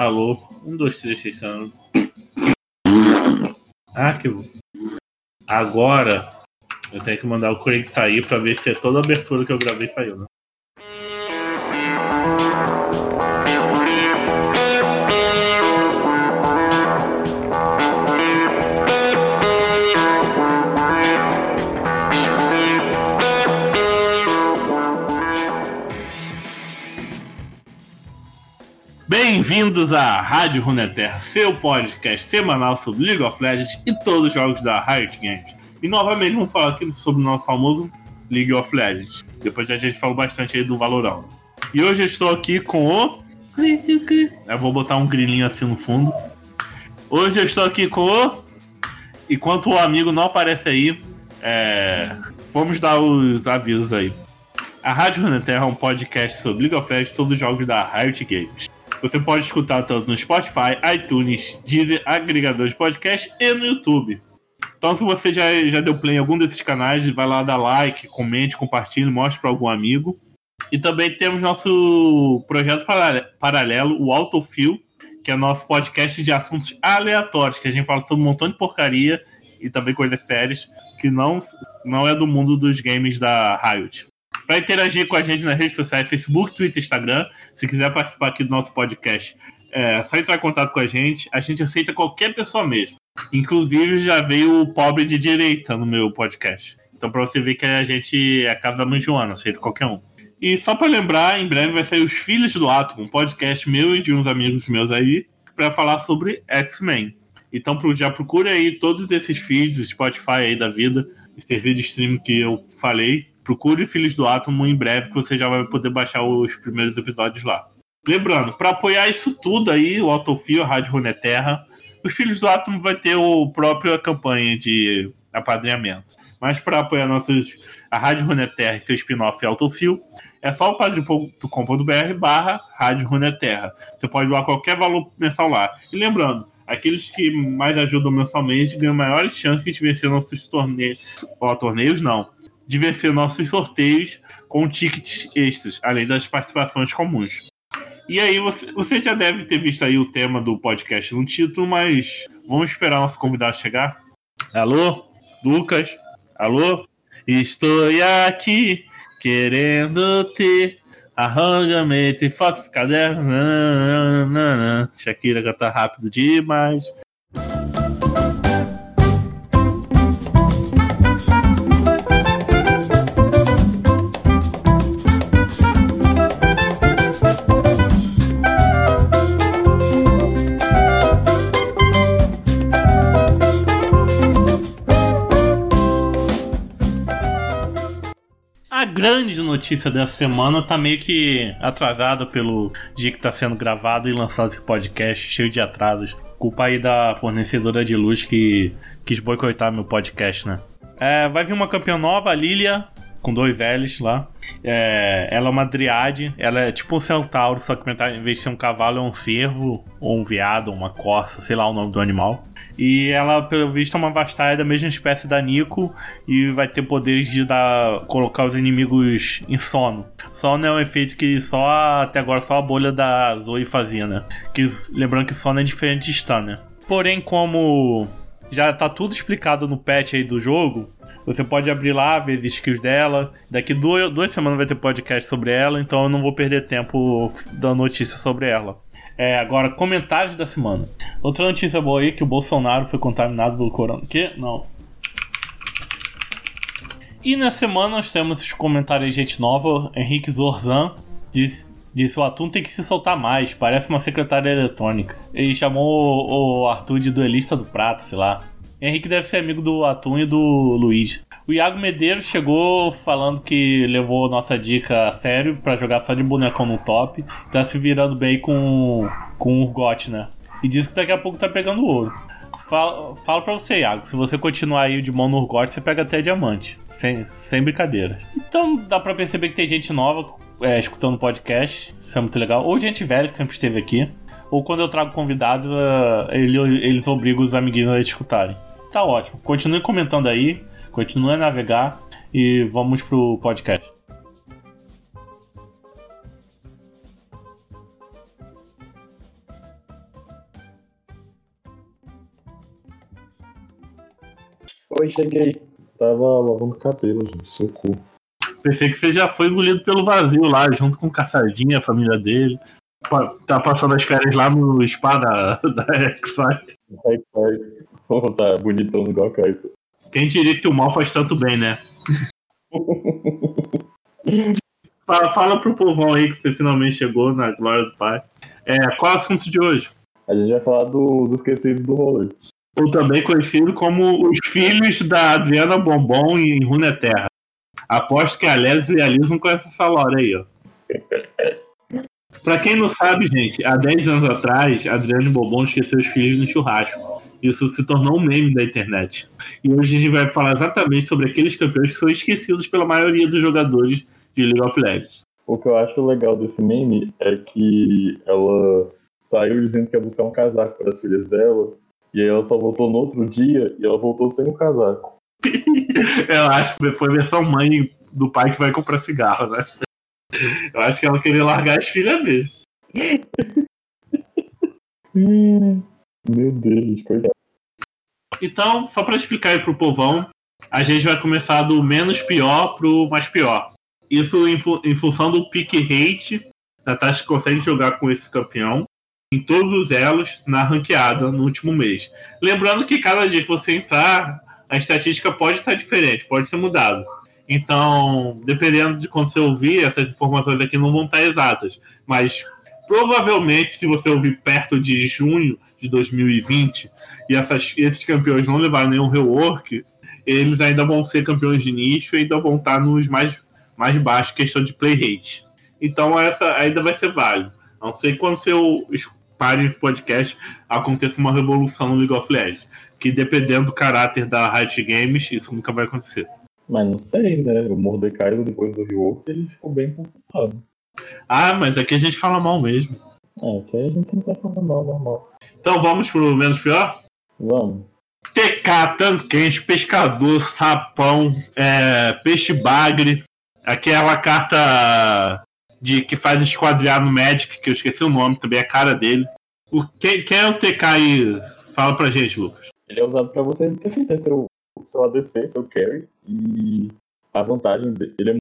Alô? Um, dois, três. Ah, que bom. Agora eu tenho que mandar o Craig sair pra ver se é toda a abertura que eu gravei saiu, né? Bem-vindos à Rádio Runeterra, seu podcast semanal sobre League of Legends e todos os jogos da Riot Games. E novamente vamos falar aqui sobre o nosso famoso League of Legends. Depois a gente falou bastante aí do Valorão. E hoje eu estou aqui com o. Eu vou botar um grilinho assim no fundo. Hoje eu estou aqui com o. Enquanto o amigo não aparece aí, é... vamos dar os avisos aí. A Rádio Runeterra é um podcast sobre League of Legends e todos os jogos da Riot Games. Você pode escutar tanto no Spotify, iTunes, Deezer, agregador de podcast e no YouTube. Então, se você já, já deu play em algum desses canais, vai lá dar like, comente, compartilhe, mostre para algum amigo. E também temos nosso projeto paralelo, o Autofill, que é nosso podcast de assuntos aleatórios, que a gente fala sobre um montão de porcaria e também coisas sérias que não, não é do mundo dos games da Riot. Para interagir com a gente nas redes sociais, Facebook, Twitter, Instagram. Se quiser participar aqui do nosso podcast, é só entrar em contato com a gente. A gente aceita qualquer pessoa mesmo. Inclusive, já veio o pobre de direita no meu podcast. Então, para você ver que a gente é a casa da mãe Joana, aceita qualquer um. E só para lembrar, em breve vai sair Os Filhos do Átomo, um podcast meu e de uns amigos meus aí, para falar sobre X-Men. Então já procure aí todos esses feeds, Spotify aí da vida, esse serviço de streaming que eu falei, Procure Filhos do Átomo em breve, que você já vai poder baixar os primeiros episódios lá. Lembrando, para apoiar isso tudo aí, o Autofio, a Rádio Runeterra, os Filhos do Átomo vai ter o próprio campanha de apadrinhamento. Mas para apoiar nossos, a Rádio Runeterra e seu spin-off Autofio, é só o padre.com.br barra Rádio Runeterra. Você pode doar qualquer valor mensal lá. E lembrando, aqueles que mais ajudam mensalmente ganham maiores chances de vencer nossos torneios. Ó, torneios não de vencer nossos sorteios com tickets extras, além das participações comuns. E aí você, você já deve ter visto aí o tema do podcast no título, mas vamos esperar nosso convidado chegar. Alô, Lucas? Alô? Estou aqui querendo ter arranjamento e fotos, cadernos. Shakira canta rápido demais. Grande notícia dessa semana tá meio que atrasada pelo dia que tá sendo gravado e lançado esse podcast, cheio de atrasos. Culpa aí da fornecedora de luz que quis boicotar meu podcast, né? É, vai vir uma campeã nova, a Lilia, com dois L's lá. É, ela é uma driade, ela é tipo um centauro, só que em vez de ser um cavalo é um cervo, ou um veado, uma corça, sei lá o nome do animal. E ela, pelo visto, é uma Vastaia da mesma espécie da Nico e vai ter poderes de dar, colocar os inimigos em sono. Sono é um efeito que só até agora só a bolha da Zoe fazia, né? Que, lembrando que sono é diferente de stun, né? Porém, como já tá tudo explicado no patch aí do jogo, você pode abrir lá, ver as skills dela. Daqui duas, duas semanas vai ter podcast sobre ela, então eu não vou perder tempo dando notícia sobre ela. É, agora, comentários da semana. Outra notícia boa aí que o Bolsonaro foi contaminado pelo corona. Que? Não. E na semana nós temos os comentários de gente nova. Henrique Zorzan disse, disse o Atum tem que se soltar mais, parece uma secretária eletrônica. Ele chamou o Arthur de duelista do prato, sei lá. Henrique deve ser amigo do Atum e do Luiz. O Iago Medeiros chegou falando que levou nossa dica a sério para jogar só de bonecão no top. Tá se virando bem com, com o Urgot, né? E diz que daqui a pouco tá pegando ouro. Fala, fala pra você, Iago, se você continuar aí de mão no Urgot, você pega até diamante. Sem, sem brincadeira. Então dá pra perceber que tem gente nova é, escutando podcast, isso é muito legal. Ou gente velha que sempre esteve aqui. Ou quando eu trago convidados, é, ele, eles obrigam os amiguinhos a escutarem. Tá ótimo. Continue comentando aí, continue a navegar e vamos pro podcast. Oi, cheguei. Tava lavando cabelo, gente. cu. Pensei que você já foi engolido pelo vazio lá, junto com o Caçadinha, a família dele. Tá passando as férias lá no spa da, da vai. Oh, tá bonitão igual a Kaiser. Quem diria que o mal faz tanto bem, né? fala, fala pro povão aí que você finalmente chegou na glória do Pai. É, qual é o assunto de hoje? A gente vai falar dos esquecidos do rolê. Ou também conhecido como os filhos da Adriana Bombom em Runeterra. Aposto que a Lélis e a Liz não conhecem essa lore aí, ó. pra quem não sabe, gente, há 10 anos atrás, Adriana Bombom esqueceu os filhos no churrasco. Isso se tornou um meme da internet. E hoje a gente vai falar exatamente sobre aqueles campeões que são esquecidos pela maioria dos jogadores de League of Legends. O que eu acho legal desse meme é que ela saiu dizendo que ia buscar um casaco para as filhas dela, e aí ela só voltou no outro dia e ela voltou sem o casaco. eu acho que foi a versão mãe do pai que vai comprar cigarro, né? Eu acho que ela queria largar as filhas mesmo. Meu Deus, coitado. Então, só para explicar aí pro povão, a gente vai começar do menos pior pro mais pior. Isso em, fu em função do pick rate taxa que consegue jogar com esse campeão em todos os elos na ranqueada no último mês. Lembrando que cada dia que você entrar, a estatística pode estar diferente, pode ser mudado. Então, dependendo de quando você ouvir, essas informações aqui não vão estar exatas. Mas provavelmente, se você ouvir perto de junho de 2020 e essas, esses campeões não levarem nenhum rework, eles ainda vão ser campeões de nicho e ainda vão estar nos mais, mais baixos, questão de play rate. Então, essa ainda vai ser válido. Não sei quando você pare esse podcast aconteça uma revolução no League of Legends que dependendo do caráter da Riot Games, isso nunca vai acontecer. Mas não sei, né? O Mordecai, depois do Rework, ele ficou bem confortável. Ah, mas aqui a gente fala mal mesmo. É, isso aí a gente sempre vai falar mal, normal. Então vamos pro menos pior? Vamos. TK, tanquense, pescador, sapão, é, peixe bagre, aquela carta de que faz esquadrear no Magic, que eu esqueci o nome, também é a cara dele. O, quem, quem é o TK aí? Fala pra gente, Lucas. Ele é usado para você defender seu, seu ADC, seu carry, e a vantagem dele ele é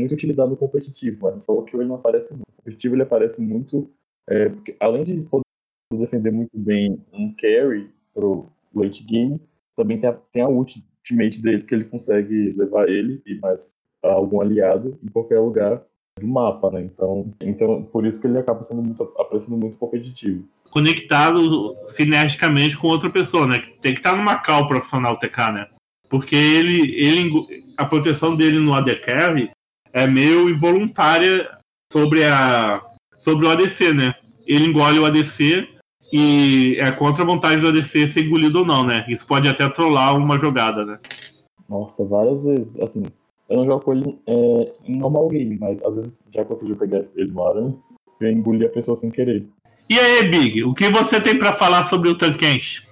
muito utilizado no competitivo, mas só que ele não aparece no competitivo, ele aparece muito, é, porque além de poder defender muito bem um carry pro late game, também tem a, tem a ultimate dele, que ele consegue levar ele e mais algum aliado em qualquer lugar do mapa, né? Então, então por isso que ele acaba sendo muito, aparecendo muito competitivo conectado sinergicamente com outra pessoa, né? Tem que estar numa cal profissional TK, né? Porque ele, ele, a proteção dele no AD Carry é meio involuntária sobre, a, sobre o ADC, né? Ele engole o ADC e é contra a vontade do ADC ser engolido ou não, né? Isso pode até trollar uma jogada, né? Nossa, várias vezes. Assim, eu não jogo ele é, em normal game, mas às vezes já conseguiu pegar ele no aranha e engolir a pessoa sem querer. E aí, Big, o que você tem para falar sobre o Tankensh?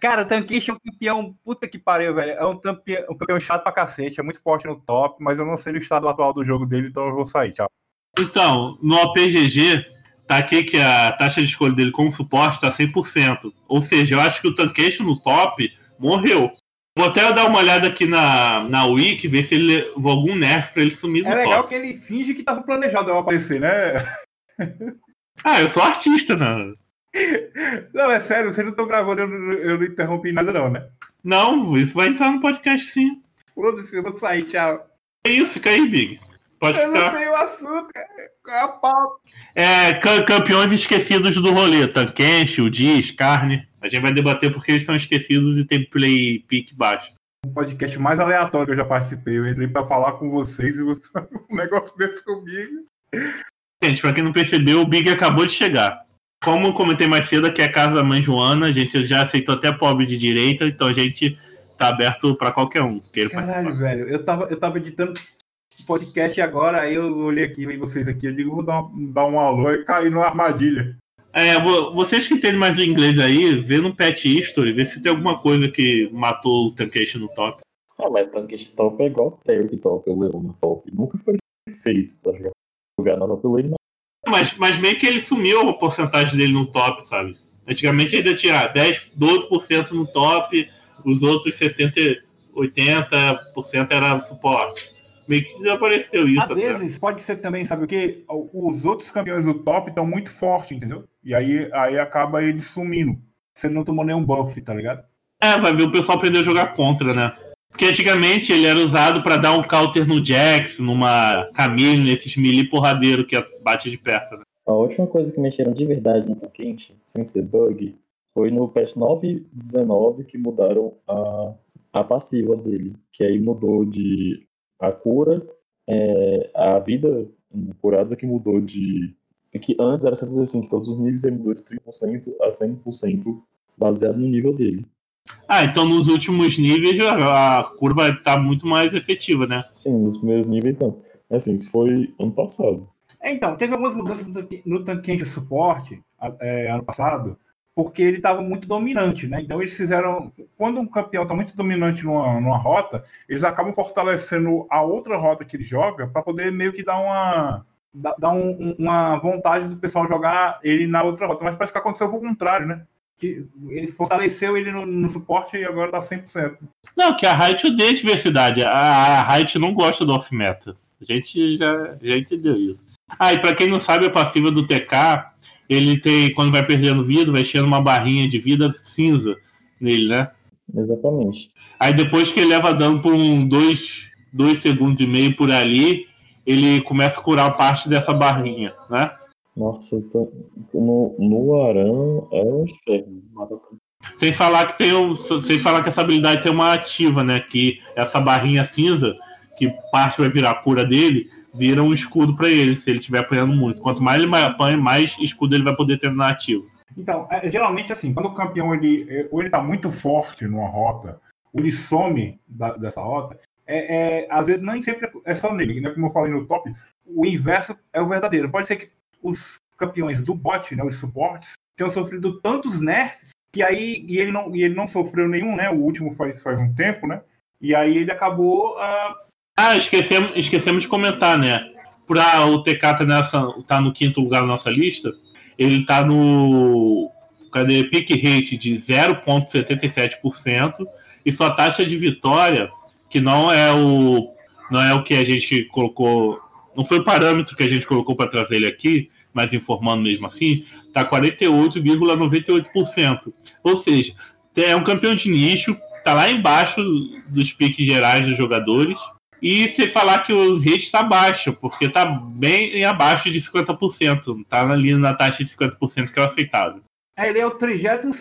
Cara, o Tankensh é um campeão, puta que pariu, velho. É um campeão, um campeão chato pra cacete, é muito forte no top, mas eu não sei o estado atual do jogo dele, então eu vou sair, tchau. Então, no APGG, tá aqui que a taxa de escolha dele como suporte tá 100%. Ou seja, eu acho que o Tankensh no top morreu. Vou até dar uma olhada aqui na, na Wiki, ver se ele levou algum nerf pra ele sumir é no top. É legal que ele finge que tava planejado eu aparecer, né? Ah, eu sou artista, né? Não, é sério, vocês não estão gravando, eu não, eu não interrompi nada, não, né? Não, isso vai entrar no podcast sim. Foda-se, eu vou sair, tchau. É isso, fica aí, Big. Pode eu ficar. não sei o assunto, qual é a pauta? É, campeões esquecidos do rolê. Tankensh, o Diz, Carne. A gente vai debater porque eles estão esquecidos e tem play pick baixo. O podcast mais aleatório que eu já participei. Eu entrei pra falar com vocês e você... um negócio desse comigo. Gente, pra quem não percebeu, o Big acabou de chegar. Como eu comentei mais cedo, aqui é a casa da mãe Joana, a gente já aceitou até pobre de direita, então a gente tá aberto para qualquer um. Caralho, velho, eu tava, eu tava editando podcast agora, aí eu olhei aqui, vi vocês aqui, eu digo, vou dar, uma, dar um alô e cair numa armadilha. É, vocês que entendem mais de inglês aí, vê no Pet History, vê se tem alguma coisa que matou o Tankeish no top. Ah, mas Tankeish top é igual o Terry top, o Leon no top. Nunca foi feito pra jogar lugar na top lane, mas, mas meio que ele sumiu a porcentagem dele no top, sabe? Antigamente ainda tinha 10, 12% no top, os outros 70, 80% era suporte. Meio que desapareceu isso. Às até. vezes pode ser também, sabe o quê? Os outros campeões do top estão muito fortes, entendeu? E aí, aí acaba ele sumindo. Você não tomou nenhum buff, tá ligado? É, vai ver o pessoal aprender a jogar contra, né? Porque antigamente ele era usado pra dar um counter no Jax, numa Camille, nesses melee porradeiro que bate de perto, né? A última coisa que mexeram de verdade no Quente, sem ser bug, foi no patch 9.19 que mudaram a, a passiva dele. Que aí mudou de a cura, é, a vida curada que mudou de. Que antes era 75, todos os níveis ele mudou de 30% a 100% baseado no nível dele. Ah, então nos últimos níveis a a curva tá muito mais efetiva, né? Sim, nos primeiros níveis não. Assim, isso foi ano passado. É, então, teve algumas mudanças no tanque- de suporte é, ano passado, porque ele estava muito dominante, né? Então eles fizeram. Quando um campeão está muito dominante numa, numa rota, eles acabam fortalecendo a outra rota que ele joga para poder meio que dar uma. dar um- uma vontade do pessoal jogar ele na outra rota. Mas parece que aconteceu o contrário, né? Que ele fortaleceu ele no, no suporte e agora tá 100%. Não, que a Riot odeia diversidade. A, a Riot não gosta do off-meta. A gente já, já entendeu isso. Ah, e pra quem não sabe, a passiva do TK, ele tem, quando vai perdendo vida, vai enchendo uma barrinha de vida cinza nele, né? Exatamente. Aí depois que ele leva dano por um dois, dois segundos e meio por ali, ele começa a curar parte dessa barrinha, né? Nossa, eu tô... no, no Aran é um inferno. Sem falar que tem um, sem falar que essa habilidade tem uma ativa, né? Que essa barrinha cinza, que parte vai virar a cura dele, vira um escudo pra ele, se ele estiver apanhando muito. Quanto mais ele apanha, mais escudo ele vai poder ter na ativa. Então, é, geralmente assim, quando o campeão ele, é, ou ele tá muito forte numa rota, ou ele some da- dessa rota, é, é, às vezes nem sempre é só nele, né? Como eu falei no top, o inverso é o verdadeiro. Pode ser que os campeões do bot, né, os suportes, tenham sofrido tantos nerfs que aí e ele não, e ele não sofreu nenhum, né? O último faz, faz um tempo, né? E aí ele acabou ah, Ah, esquecemos, esquecemos de comentar, né? Pra o TK tá, nessa, tá no quinto lugar na nossa lista, ele tá no. Cadê? Pick rate de 0,77% e sua taxa de vitória, que não é o. Não é o que a gente colocou. Não foi o parâmetro que a gente colocou para trazer ele aqui, mas informando mesmo assim, tá 48,98%. Ou seja, é um campeão de nicho, tá lá embaixo dos piques gerais dos jogadores. E se falar que o rate está baixo, porque tá bem abaixo de 50%, tá ali na taxa de 50% que é o aceitável. É, ele é o 32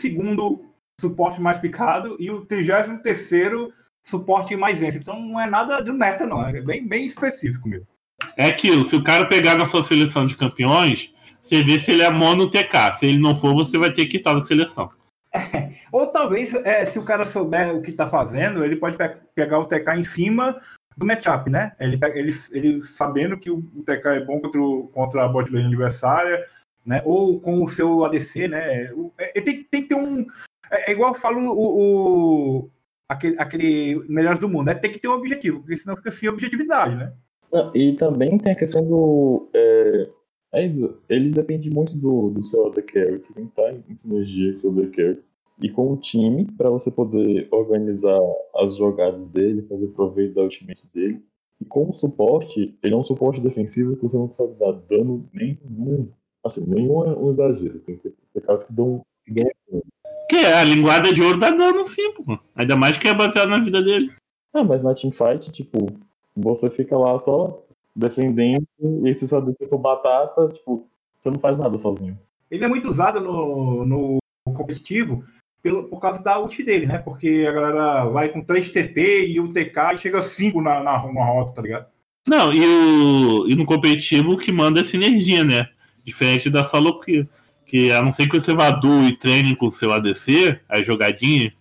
suporte mais picado e o 33 suporte mais vence. Então não é nada de meta, não. É bem, bem específico mesmo. É aquilo, se o cara pegar na sua seleção de campeões, você vê se ele é mono TK. Se ele não for, você vai ter que quitar da seleção. Ou talvez, é, se o cara souber o que tá fazendo, ele pode pe- pegar o TK em cima do matchup, né? Ele, ele, ele sabendo que o TK é bom contra, o- contra a bot lane adversária, né? Ou com o seu ADC, né? O- é- Ele tem, tem que ter um. É, é igual eu falo o. o- aquele, aquele Melhores do Mundo, né? Tem que ter um objetivo, porque senão fica sem objetividade, né? Não, e também tem a questão do. É, é isso, ele depende muito do, do seu AD Carry. Você tem que estar em sinergia com o seu AD Carry. E com o time, para você poder organizar as jogadas dele, fazer proveito da ultimate dele. E com o suporte, ele é um suporte defensivo que você não consegue dar dano nenhum. Assim, nenhum é um exagero. Tem, tem, tem casos que dão. Que dão Que é, a linguada de ouro dá dano sim, pô. Ainda mais que é baseado na vida dele. ah, mas na teamfight, tipo, você fica lá só defendendo, e se sua defesa for batata, tipo, você não faz nada sozinho. Ele é muito usado no, no competitivo pelo, por causa da ult dele, né? Porque a galera vai com 3 TP e o TK e chega 5 na, na, na rota, tá ligado? Não, e, o, e no competitivo o que manda é sinergia, né? Diferente da solo que, que a não ser que você vá duo e treine com o seu ADC, a jogadinha,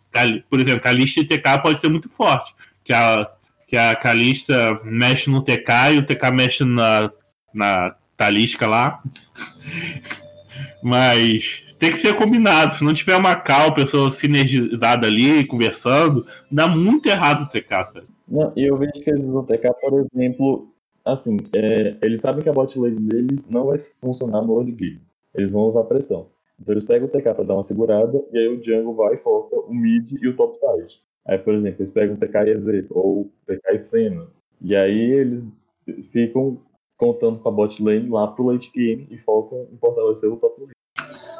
por exemplo, Kalista e TK pode ser muito forte. Que a, que a Kalista mexe no TK e o TK mexe na, na Talisca lá. Mas tem que ser combinado. Se não tiver uma cal, pessoa sinergizada ali, conversando, dá muito errado o TK, sabe? Não, e eu vejo que eles usam TK, por exemplo, assim, é, eles sabem que a bot lane deles não vai funcionar no early game. Eles vão usar pressão. Então eles pegam o TK pra dar uma segurada, e aí o jungle vai e foca o mid e o top side. Aí, por exemplo, eles pegam o TK EZ, ou o TK e Senna. E aí eles ficam contando com a bot lane lá pro late game e focam em fortalecer o top lane.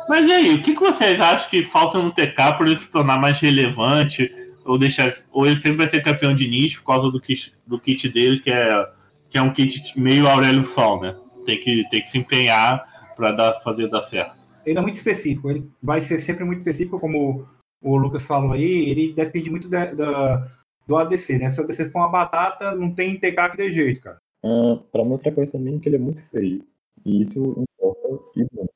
Mas e aí, o que, que vocês acham que falta no TK para ele se tornar mais relevante? Ou, deixar, ou ele sempre vai ser campeão de nicho por causa do kit, do kit dele, que é, que é um kit meio Aurélio Sol, né? Tem que, tem que se empenhar para fazer dar certo. Ele é muito específico, ele vai ser sempre muito específico, como o Lucas falou aí, ele depende muito da, da do ADC, né? Se o ADC for uma batata, não tem TK que dê jeito, cara. Uh, pra mim, outra coisa também é que ele é muito feio. E isso importa e muito.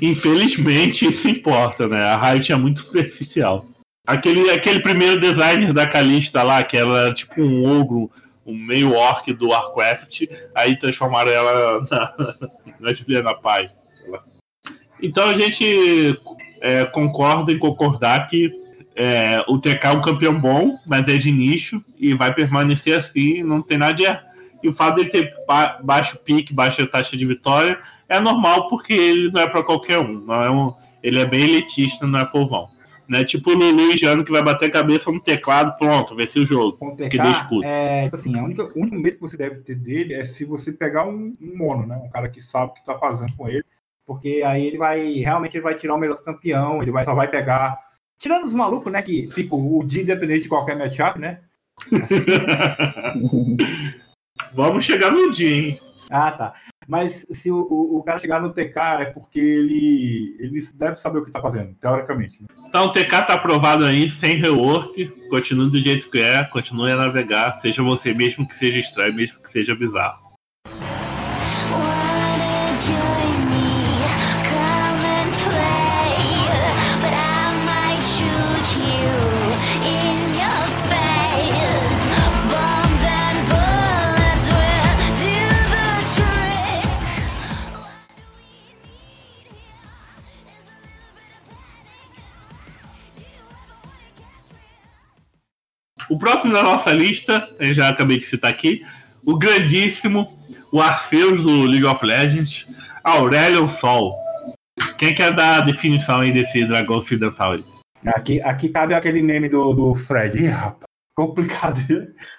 Infelizmente, isso importa, né? A Riot é muito superficial. Aquele, aquele primeiro designer da Calista lá, que era tipo um ogro, um meio orc do Warcraft, aí transformaram ela na, na Juliana Paz. Então a gente é, concorda em concordar que é, o TK é um campeão bom, mas é de nicho e vai permanecer assim, não tem nada de e o fato dele ter ba baixo pique, baixa taxa de vitória, é normal porque ele não é para qualquer um. Não é um. Ele é bem elitista, não é povão. Né? Tipo o Lulu Jano que vai bater a cabeça no teclado, pronto, ser o jogo. Com o TK, é, tipo assim, a única, o único medo que você deve ter dele é se você pegar um, um mono, né? Um cara que sabe o que tá fazendo com ele. Porque aí ele vai. Realmente ele vai tirar o melhor campeão, ele vai, só vai pegar. Tirando os malucos, né? Que, tipo, o dia independente de qualquer matchup, né? Vamos chegar no dia, hein? Ah, tá. Mas se o, o, o, cara chegar no TK é porque ele, ele deve saber o que está fazendo, teoricamente. Então o TK tá aprovado aí, sem rework, continue do jeito que é, continue a navegar, seja você mesmo que seja estranho, mesmo que seja bizarro. Próximo da nossa lista, eu já acabei de citar aqui, o grandíssimo, o Arceus do League of Legends, Aurelion Sol. Quem quer dar a definição aí desse dragão ocidental aí? Aqui, aqui cabe aquele meme do, do Fred. Ih, rapaz, complicado.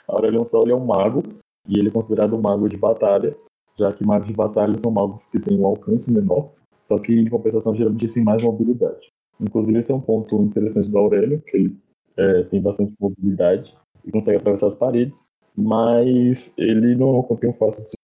Aurelion Sol é um mago, e ele é considerado um mago de batalha, já que magos de batalha são magos que têm um alcance menor, só que em compensação geralmente têm mais mobilidade. Inclusive esse é um ponto interessante do Aurelion, que ele é, tem bastante mobilidade e consegue atravessar as paredes, mas ele não é um campeão fácil de se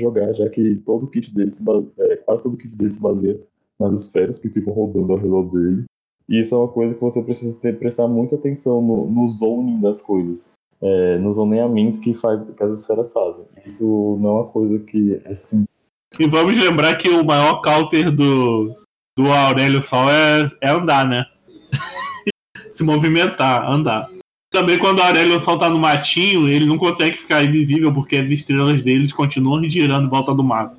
jogar, já que todo o kit dele, se base... é, quase todo o kit dele se baseia nas esferas que ficam rodando ao redor dele. E isso é uma coisa que você precisa ter, prestar muita atenção no, no zoning das coisas, é, no zoneamento que, faz, que as esferas fazem. Isso não é uma coisa que é simples. E vamos lembrar que o maior counter do, do Aurélio Sol é, é andar, né? se movimentar, andar. Também quando o Aurélio solta no matinho, ele não consegue ficar invisível porque as estrelas deles continuam girando em volta do mato.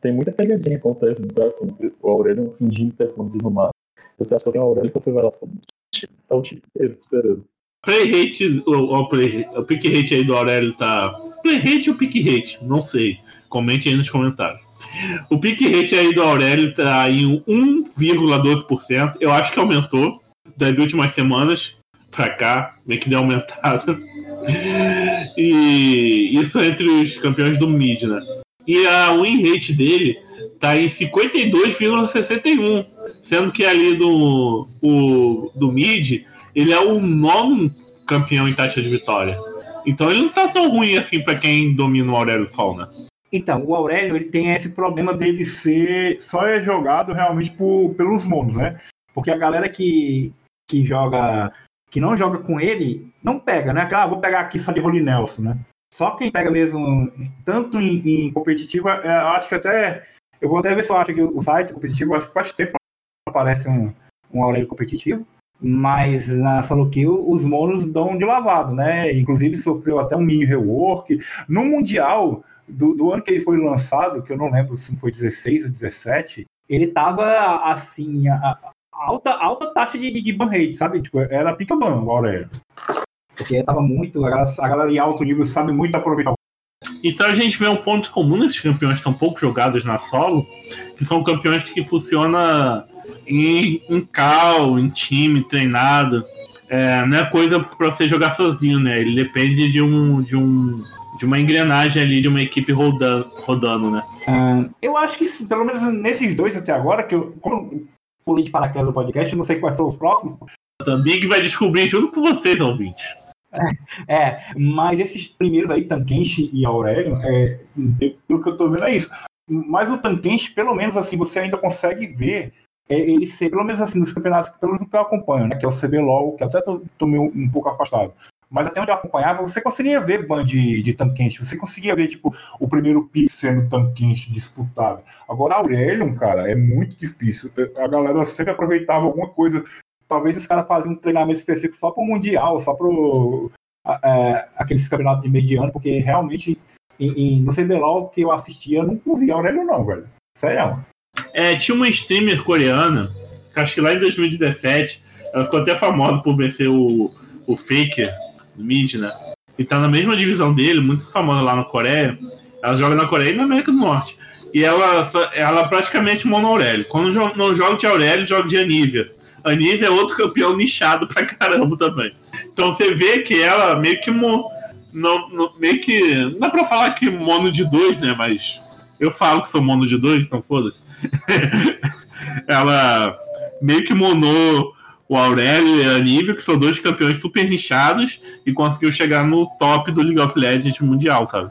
Tem muita pegadinha que acontece assim, o Aurélio fingindo que tá escondido no mato. Você acha que tem o Aurélio quando você vai lá tá o time inteiro esperando. Play rate, o, o, play, o pick rate aí do Aurélio tá. Play rate ou pick rate? Não sei. Comente aí nos comentários. O pick rate aí do Aurélio tá em 1,12%. Eu acho que aumentou das últimas semanas para cá, meio que deu aumentado. e isso entre os campeões do mid, né? E a win rate dele tá em 52,61, sendo que ali do, o, do mid ele é o nono campeão em taxa de vitória. Então ele não tá tão ruim assim para quem domina o Aurélio Sol, né? Então, o Aurélio ele tem esse problema dele ser só é jogado realmente por, pelos monos, né? Porque a galera que que joga, que não joga com ele, não pega, né? Ah, vou pegar aqui só de Rony Nelson, né? Só quem pega mesmo, tanto em, em competitivo, é, acho que até. Eu vou até ver se eu acho que o site competitivo, acho que faz tempo aparece um, um Aurélio competitivo. Mas na solo kill, os monos dão de lavado, né? Inclusive sofreu até um mini rework. No Mundial, do, do, ano que ele foi lançado, que eu não lembro se foi 16 ou 17, ele tava assim, a, alta, alta taxa de, de ban rate, sabe? Tipo, era pica ban o Aurélio. Porque tava muito. A galera, a galera em alto nível sabe muito aproveitar. Então a gente vê um ponto comum nesses campeões que são pouco jogados na solo, que são campeões que funcionam em, em cal, em time, treinado. é, não é coisa para você jogar sozinho, né? Ele depende de um, de um de uma engrenagem ali de uma equipe rodando, rodando né? Uh, eu acho que pelo menos nesses dois até agora, que eu como pulei de paraquedas do podcast, não sei quais são os próximos. Também que vai descobrir junto com vocês, ouvintes. É, é, mas esses primeiros aí, Tankenshi e Aurélio, é, pelo que eu tô vendo é isso. Mas o Tankenshi, pelo menos assim, você ainda consegue ver é, ele ser, pelo menos assim, nos campeonatos, pelo menos que eu acompanho, né? Que é o CBLOL, que até tô, tô meio, um pouco afastado. Mas até onde eu acompanhava, você conseguia ver ban de, de Tankenshi, você conseguia ver, tipo, o primeiro pick sendo Tankenshi disputado. Agora, Aurelion, cara, é muito difícil. A galera sempre aproveitava alguma coisa. Talvez os caras faziam um treinamento específico só pro Mundial, só pro é, aqueles campeonatos de mediano, porque realmente em, em, no CBLOL que eu assistia, eu não via Aurélio não, velho. Sério. É, tinha uma streamer coreana, que acho que lá em 2017, ela ficou até famosa por vencer o, o Faker, Mid, né? E tá na mesma divisão dele, muito famosa lá na Coreia. Ela joga na Coreia e na América do Norte. E ela, ela praticamente mono Aurélio. Quando não joga de Aurélio, joga de Anívia. Anívia é outro campeão nichado pra caramba também. Então você vê que ela meio que. Mo, não, meio que. Não dá pra falar que mono de dois, né? Mas eu falo que sou mono de dois, então foda-se. ela meio que monou o Aurélio e a Nívia, que são dois campeões super nichados, e conseguiu chegar no top do League of Legends mundial, sabe?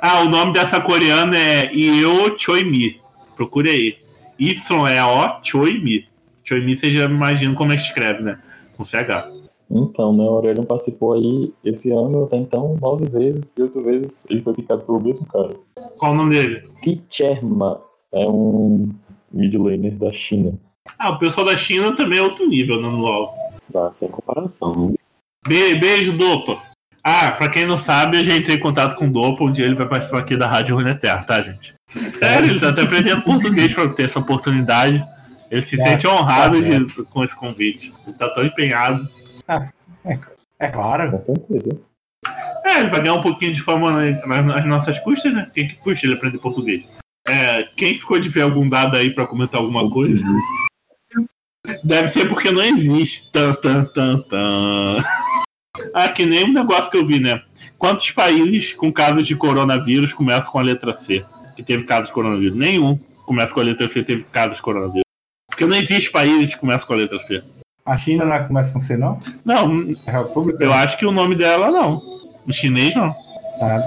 Ah, o nome dessa coreana é Yeo Choi-mi. Procure aí. Y-E-O Choi-mi. Choi-mi, você já imagina como é que escreve, né? Com CH. Então, né, o Aurélio participou aí esse ano até então nove vezes, e oito vezes ele foi picado pelo mesmo cara. Qual o nome dele? Ticherma. É um mid laner da China. Ah, o pessoal da China também é outro nível né, no LoL. Dá sem comparação. Be beijo, Dopa. Ah, pra quem não sabe, eu já entrei em contato com o Dopa, onde ele vai participar aqui da Rádio Runeterra, tá, gente? Sério, ele tá até aprendendo português pra ter essa oportunidade. Ele se é, sente honrado é, de, com esse convite. Ele tá tão empenhado. Ah, é, é claro. Com certeza. É, ele vai ganhar um pouquinho de fama nas, nas nossas custas, né? Quem que custa ele aprender português? É, quem ficou de ver algum dado aí pra comentar alguma coisa? Deve ser porque não existe. Tan, tan, tan, tan. Ah, que nem um negócio que eu vi, né? Quantos países com casos de coronavírus começam com a letra C? Que teve casos de coronavírus? Nenhum começa com a letra C teve casos de coronavírus. Porque não existe países que começam com a letra C. A China não começa com C, não? Não. A República? Eu acho que o nome dela não. O chinês não. Ah,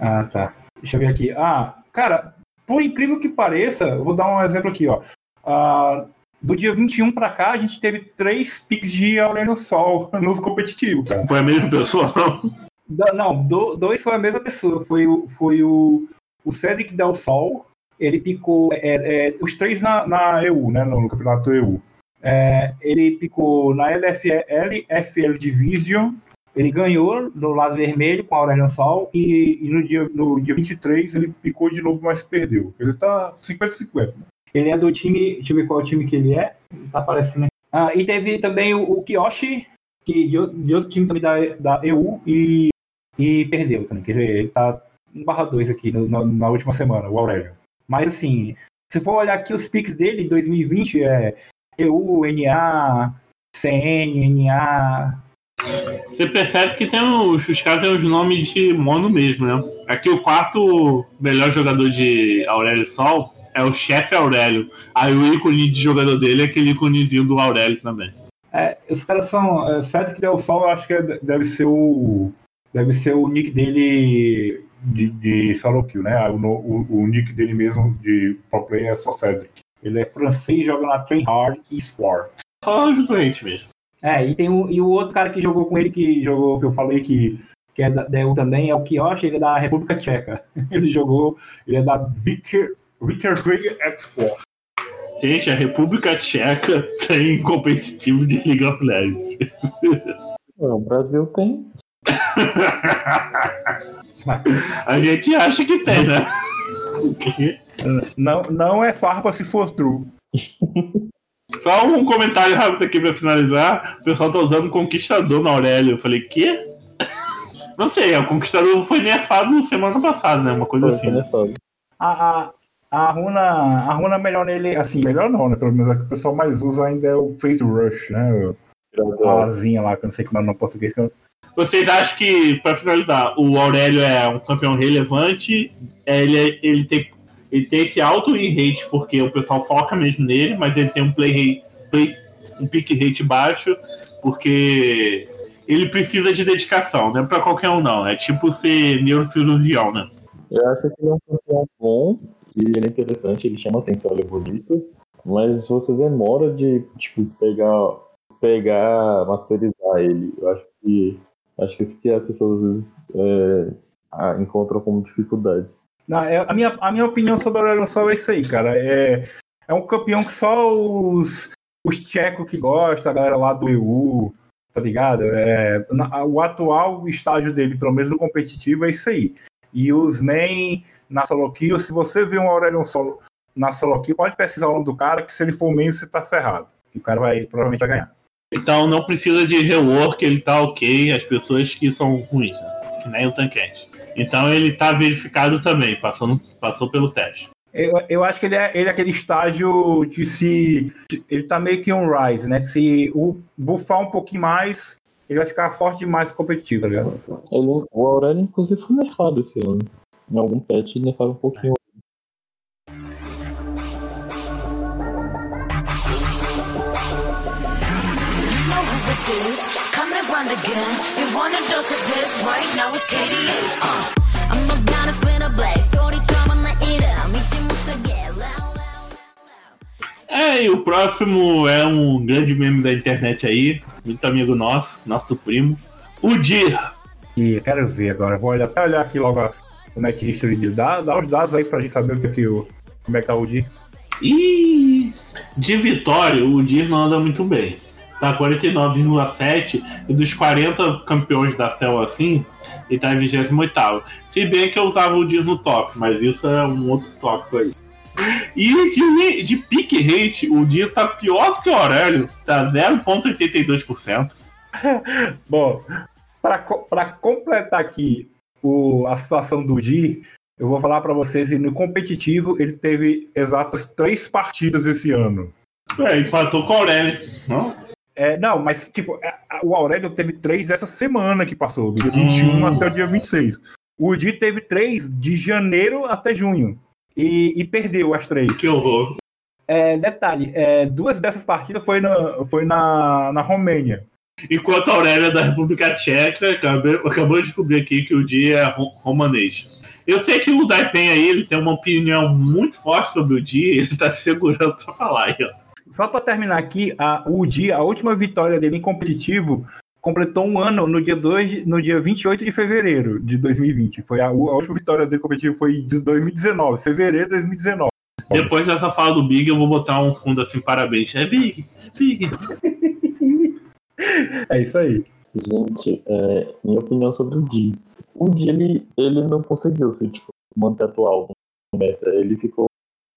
ah tá. Deixa eu ver aqui. Ah, cara, por incrível que pareça, vou dar um exemplo aqui, ó. Ah, do dia 21 para cá, a gente teve três piques de Aurélio Sol no competitivo, cara. Foi a mesma pessoa, não? Não, do, dois foi a mesma pessoa. Foi, o, foi o, o Cedric Del Sol. Ele picou é, é, os três na, na EU, né? No, campeonato EU. É, ele picou na LFL, LFL Division. Ele ganhou do lado vermelho com a Aurélio Sol. E, e, no, dia, no dia 23 ele picou de novo, mas perdeu. Ele tá 50-50. Ele é do time. Deixa eu ver qual time que ele é. Tá aparecendo aqui. Ah, e teve também o, o Kiyoshi, que de, de, outro time também da, da EU, e, e perdeu também. Quer dizer, ele tá no barra 2 aqui no, na, na, última semana, o Aurélio. Mas assim, se for olhar aqui os picks dele, 2020 é EU, NA, CN, NA. Você percebe que tem os caras têm os nomes de mono mesmo, né? Aqui o quarto melhor jogador de Aurélio Sol é o chefe Aurélio. Aí o ícone de jogador dele é aquele íconezinho do Aurélio também. É, os caras são. É, que Del Sol, eu acho que é, deve ser o. Deve ser o nick dele de, de solo kill, né? O, o, o, nick dele mesmo de pro play é só Cedric. Ele é francês, joga na Train Hard Sport. Só os doentes mesmo. É, e tem o, e o outro cara que jogou com ele, que jogou, que eu falei que, que é da EU também, é o Kiosh, ele é da República Tcheca. Ele jogou, ele é da Vicker, Witterkrieg Export. Gente, a República Tcheca tem competitivo de League of Legends. o Brasil tem. a gente acha que tem, né? Não, não é farpa se for true. Só um comentário rápido aqui pra finalizar. O pessoal tá usando Conquistador na Aurélio. Eu falei, quê? Não sei, o Conquistador foi nerfado semana passada, né? Uma coisa foi, assim. Foi a, a, a runa, a runa melhor nele, assim, melhor não, né? Pelo menos a que o pessoal mais usa ainda é o Phase Rush, né? a asinha lá, que eu não sei como é no português. Eu... Vocês acham que, para finalizar, o Aurélio é um campeão relevante? É, ele, é, ele, tem, ele tem esse alto win rate porque o pessoal foca mesmo nele, mas ele tem um play rate, play, um pick rate baixo porque ele precisa de dedicação, não é para qualquer um não. É tipo ser neurocirurgião, né? Eu acho que ele é um campeão bom e ele é interessante, ele chama atenção, ele é bonito, mas você demora de tipo pegar pegar, masterizar ele. Eu acho que acho que isso que as pessoas às vezes é, encontram como dificuldade. Não, é, a, minha, a minha opinião sobre o Aurelion Sol é isso aí, cara. É, é um campeão que só os, os tchecos que gostam, a galera lá do EU, tá ligado? É, na, o atual estágio dele, pelo menos no competitivo, é isso aí. E os main na solo kill, se você vê um Aurelion Sol na solo kill, pode pesquisar o nome do cara, que se ele for main, você tá ferrado. O cara vai, provavelmente vai ganhar. Então não precisa de rework, ele tá ok, as pessoas que são ruins, né? que nem o Tancante. Então ele tá verificado também, passou, passou pelo teste. Eu, eu acho que ele é, ele é aquele estágio de se. Ele tá meio que um rise, né? Se o buffar um pouquinho mais, ele vai ficar forte demais competitivo, tá ligado? Ele, o Aurélio, inclusive, foi nerfado esse ano em algum patch nerfava um pouquinho. É, e o próximo é um grande meme da internet aí, muito amigo nosso, nosso primo, o Dir. E quero ver agora, vou até olhar aqui logo o Net History de dá, dá os dados aí pra gente saber o que, que o, como é que tá o Dir. E de vitória, o Dir não anda muito bem tá 49,7 e dos 40 campeões da CEL assim, ele tá em 28. Se bem que eu usava o Dias no top, mas isso é um outro tópico aí. E de, de pick rate, o Dias tá pior do que o Aurélio, tá 0,82%. Bom, para completar aqui o, a situação do Di, eu vou falar para vocês que no competitivo ele teve exatas três partidas esse ano. É, empatou com o Aurélio, não? É, não, mas tipo, o Aurélio teve três essa semana que passou, do dia 21 hum. até o dia 26. O Di teve três de janeiro até junho. E, e perdeu as três. Que horror. É, detalhe, é, duas dessas partidas foi na, foi na, na Romênia. Enquanto a Aurélia da República Tcheca acabou, acabou de descobrir aqui que o Di é romanês. Eu sei que o Daipen aí ele tem uma opinião muito forte sobre o Di, ele tá se segurando pra falar aí, ó. Só para terminar aqui, a, o dia, a última vitória dele em competitivo completou um ano no dia 2, no dia 28 de fevereiro de 2020. Foi a, a última vitória dele competitivo foi de 2019, fevereiro de 2019. Depois dessa fala do Big, eu vou botar um fundo assim, parabéns. É Big, Big. É isso aí. Gente, é, minha opinião sobre o Di. O Di, ele, ele não conseguiu assim, tipo, manter atual meta. Ele ficou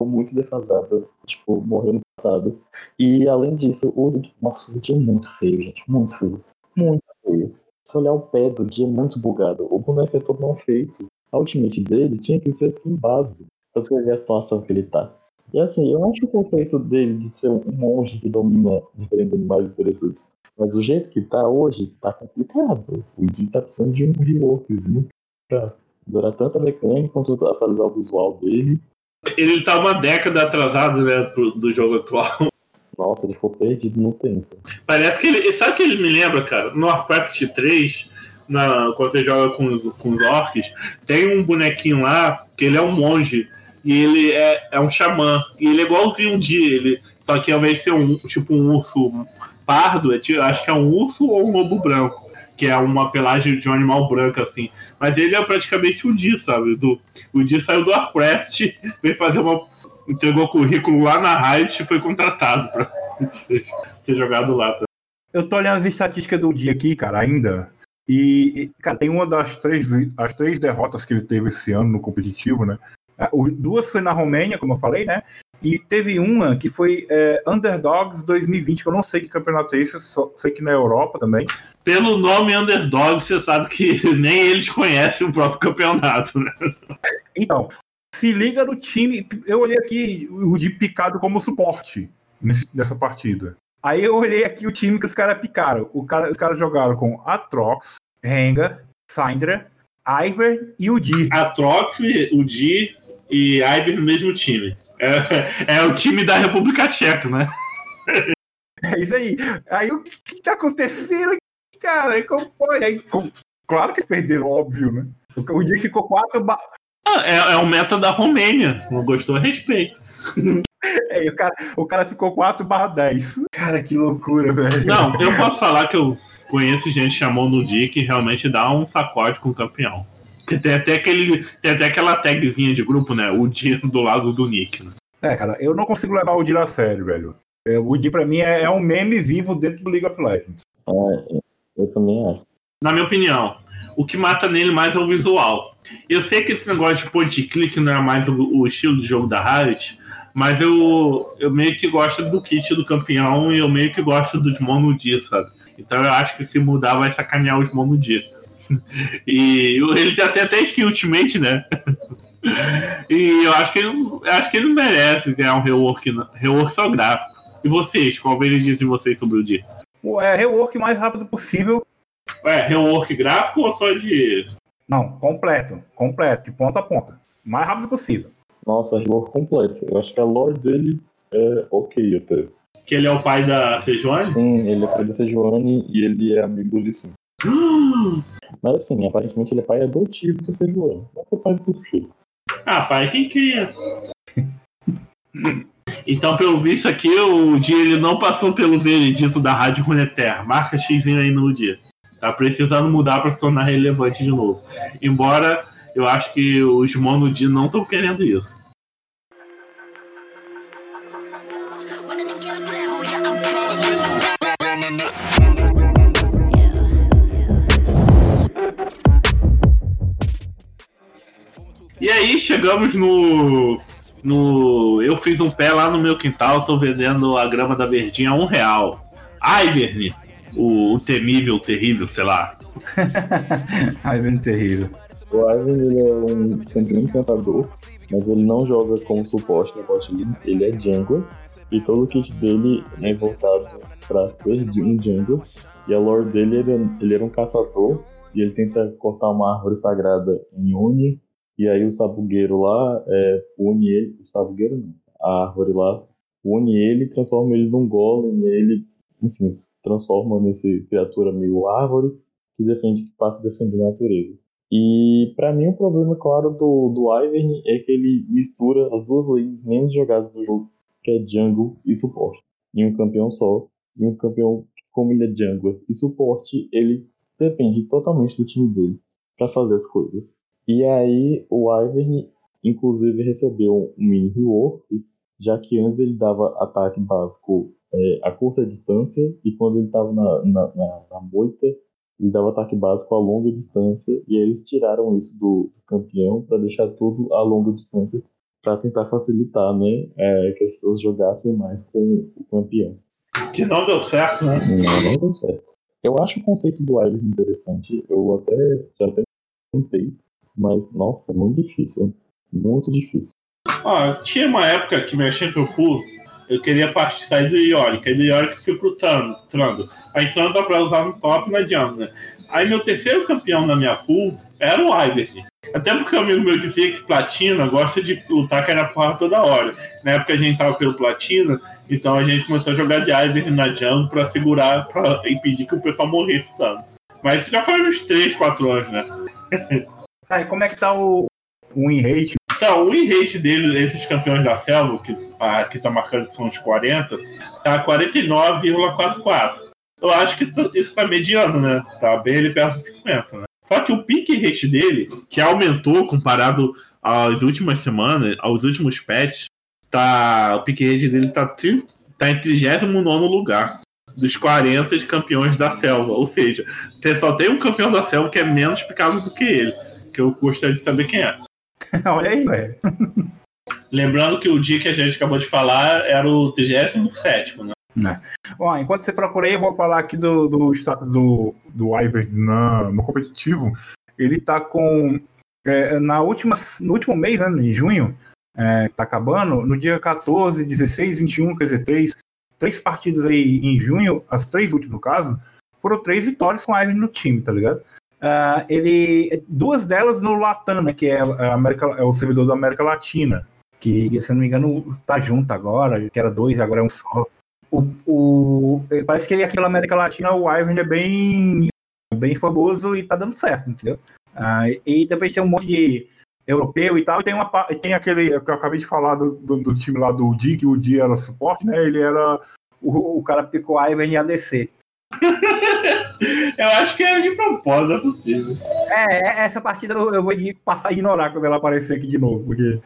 muito defasado. Tipo, morreu no passado. E além disso, o nosso vídeo é muito feio, gente. Muito feio. Muito feio. Se olhar o pé do dia é muito bugado. O boneco é todo mal feito. A ultimate dele tinha que ser assim básico. Pra você ver a situação que ele tá. E assim, eu acho o conceito dele de ser um monge que domina diferentes animais interessantes. Mas o jeito que tá hoje, tá complicado. O dia tá precisando de um reworkzinho pra durar tanto a mecânica quanto atualizar o visual dele ele tá uma década atrasado, né, do jogo atual. Nossa, ele ficou perdido no tempo. Parece que ele. Sabe o que ele me lembra, cara? No Warcraft 3, na, quando você joga com os, com os orcs, tem um bonequinho lá que ele é um monge. E ele é, é um xamã. E ele é igualzinho um dia. Ele, só que ao invés de ser um tipo um urso pardo, é, acho que é um urso ou um lobo branco que é uma pelagem de um animal branco, assim. Mas ele é praticamente o Di, sabe? Do, o Di saiu do Warcraft, veio fazer uma. entregou currículo lá na Riot e foi contratado pra ser, ser jogado lá. Tá? Eu tô olhando as estatísticas do Di aqui, cara, ainda. E, cara, tem uma das três, as três derrotas que ele teve esse ano no competitivo, né? É, duas foi na Romênia, como eu falei, né? E teve uma que foi é, Underdogs 2020, que eu não sei que campeonato é esse, só sei que na Europa também. Pelo nome Underdogs, você sabe que nem eles conhecem o próprio campeonato, né? Então, se liga no time. Eu olhei aqui o de picado como suporte nesse, nessa partida. Aí eu olhei aqui o time que os caras picaram. O cara, os caras jogaram com Atrox, Renga, Syndra, Iver e o Di. Atrox, o Di e Iver no mesmo time. É, é o time da República Tcheca, né? É isso aí. Aí o que, tá acontecendo, cara? Como pode? Aí, com, claro que eles perderam, óbvio, né? O dia ficou quatro. Ba... Ah, é, é o meta da Romênia. Não gostou, respeito. É, o, cara, o cara ficou 4 barra 10. Cara, que loucura, velho. Não, eu posso falar que eu conheço gente chamou no dia que realmente dá um sacode com o campeão. Que tem até, aquele, tem até aquela tagzinha de grupo, né? O dia do lado do Nick. Né? É, cara, eu não consigo levar o dia a sério, velho. É, o dia pra mim é, é, um meme vivo dentro do League of Legends. É, eu também acho. Na minha opinião, o que mata nele mais é o visual. Eu sei que esse negócio de point click não é mais o, o estilo de jogo da Riot, mas eu, eu meio que gosto do kit do campeão e eu meio que gosto dos monodi, sabe? Então eu acho que se mudar vai sacanear os monodi. e ele já tem até skin ultimate, né? e eu acho que ele, eu acho que ele merece ganhar um rework, rework só gráfico. E vocês, qual o veredito de vocês sobre o dia? É rework o mais rápido possível. É, rework gráfico ou só de. Não, completo. Completo, de ponta a ponta. O mais rápido possível. Nossa, jogo completo. Eu acho que a lore dele é ok até. Que ele é o pai da Sejuani? Sim, ele é pai da Sejuani e ele é amigo do Lissim. Mas assim, aparentemente ele é pai adotivo do Sejuani. Não é pai do filho. Ah, pai quem cria. então, pelo visto aqui, o dia ele não passou pelo veredito da Rádio Runeterra. Marca X aí no dia. Tá precisando mudar para se tornar relevante de novo. Embora eu acho que os Monodi não estão querendo isso. Aí chegamos no. no. Eu fiz um pé lá no meu quintal, tô vendendo a grama da verdinha a um real. Ivern, o, o temível, terrível, sei lá. Ivern terrível. O Ivan ele é um campeão encantador, mas ele não joga como suporte na bot lane, ele é jungle, e todo o kit dele é voltado para ser um jungle, e a lore dele ele, é, ele era um caçador, e ele tenta cortar uma árvore sagrada em Uni, e aí o sabugueiro lá é, une ele, o sabugueiro não, a árvore lá une ele transforma ele num golem, e ele, enfim, se transforma nesse criatura meio árvore que defende, que passa a defender a natureza. E para mim o problema, claro, do, do Ivern é que ele mistura as duas lanes menos jogadas do jogo, que é jungle e suporte, em um campeão só. E um campeão, como ele é jungler e suporte, ele depende totalmente do time dele para fazer as coisas. E aí o Ivern, inclusive, recebeu um mini rework, já que antes ele dava ataque básico é, a curta distância, e quando ele estava na, na, na, na moita, ele dava ataque básico a longa distância e aí eles tiraram isso do, do campeão para deixar tudo a longa distância para tentar facilitar, né, é, que as pessoas jogassem mais com o campeão. Que não deu certo, né? Não, não deu certo. Eu acho o conceito do Iris interessante. Eu até já até tentei, mas nossa, muito difícil, muito difícil. Ah, tinha uma época que mexendo pro pool, eu queria partir do Yorick. Aí do Yorick fui pro Trando. Aí Trando dá pra usar no top na jungle, né? Aí meu terceiro campeão na minha pool era o Ivern. Até porque o amigo meu dizia que Platina gosta de lutar cair na porra toda hora. Na época a gente tava pelo Platina, então a gente começou a jogar de Ivern na jungle pra segurar, pra impedir que o pessoal morresse tanto. Mas isso já faz uns 3, 4 anos, né? Tá, e como é que tá o, win rate então, o win rate dele entre os campeões da selva, que aqui tá marcando que são os 40, tá 49,44. Eu acho que isso tá mediano, né? Tá bem ali perto de 50, né? Só que o pick rate dele, que aumentou comparado às últimas semanas, aos últimos patches, tá, o pick rate dele tá, tá em 39 lugar dos 40 campeões da selva. Ou seja, só tem um campeão da selva que é menos picado do que ele. Que eu gostaria de saber quem é. Olha aí, velho. Lembrando que o dia que a gente acabou de falar era o 37, né? É. Bom, enquanto você procura aí, eu vou falar aqui do, do status do, do Iver na, no competitivo. Ele tá com. É, na última, no último mês, né, em junho, é, tá acabando, no dia 14, 16, 21, quer dizer, 3, três partidas aí em junho, as três últimas no caso, foram três vitórias com a Ivan no time, tá ligado? Uh, ele duas delas no Latam, né, que é, a América, é o servidor da América Latina, que se não me engano tá junto agora, que era dois, agora é um só. O, o, parece que ele aqui na América Latina, o Ivan é bem, bem famoso e tá dando certo, entendeu? Uh, e também tem um monte de europeu e tal, e tem, uma, tem aquele que eu acabei de falar do, do, do time lá do Di, que o Di era suporte, né? Ele era o, o cara picou Ivan e ADC. eu acho que era de propósito, é possível. É, é, essa partida eu vou passar a ignorar quando ela aparecer aqui de novo, porque,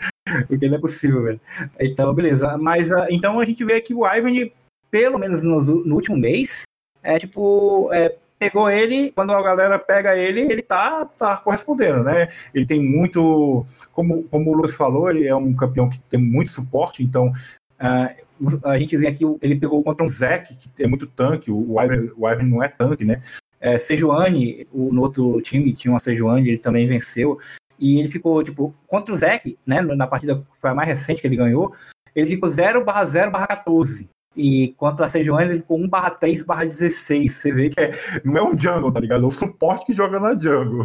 porque não é possível, velho. Então, beleza. Mas uh, então a gente vê que o Ivan, pelo menos no, no último mês, é tipo. É, pegou ele, quando a galera pega ele, ele tá, tá correspondendo, né? Ele tem muito. Como, como o Luiz falou, ele é um campeão que tem muito suporte, então. Uh, a gente vê aqui, ele pegou contra um Zek, que é muito tanque, o Ivan, o não é tanque, né? É, Sejuani, o, no outro time tinha uma Sejuani, ele também venceu. E ele ficou, tipo, contra o Zek, né? Na partida que foi a mais recente que ele ganhou, ele ficou 0 barra 0 barra 14. E contra a Sejuani, ele ficou 1 barra 3 barra 16. Você vê que é, não é um jungle, tá ligado? É o suporte que joga na jungle.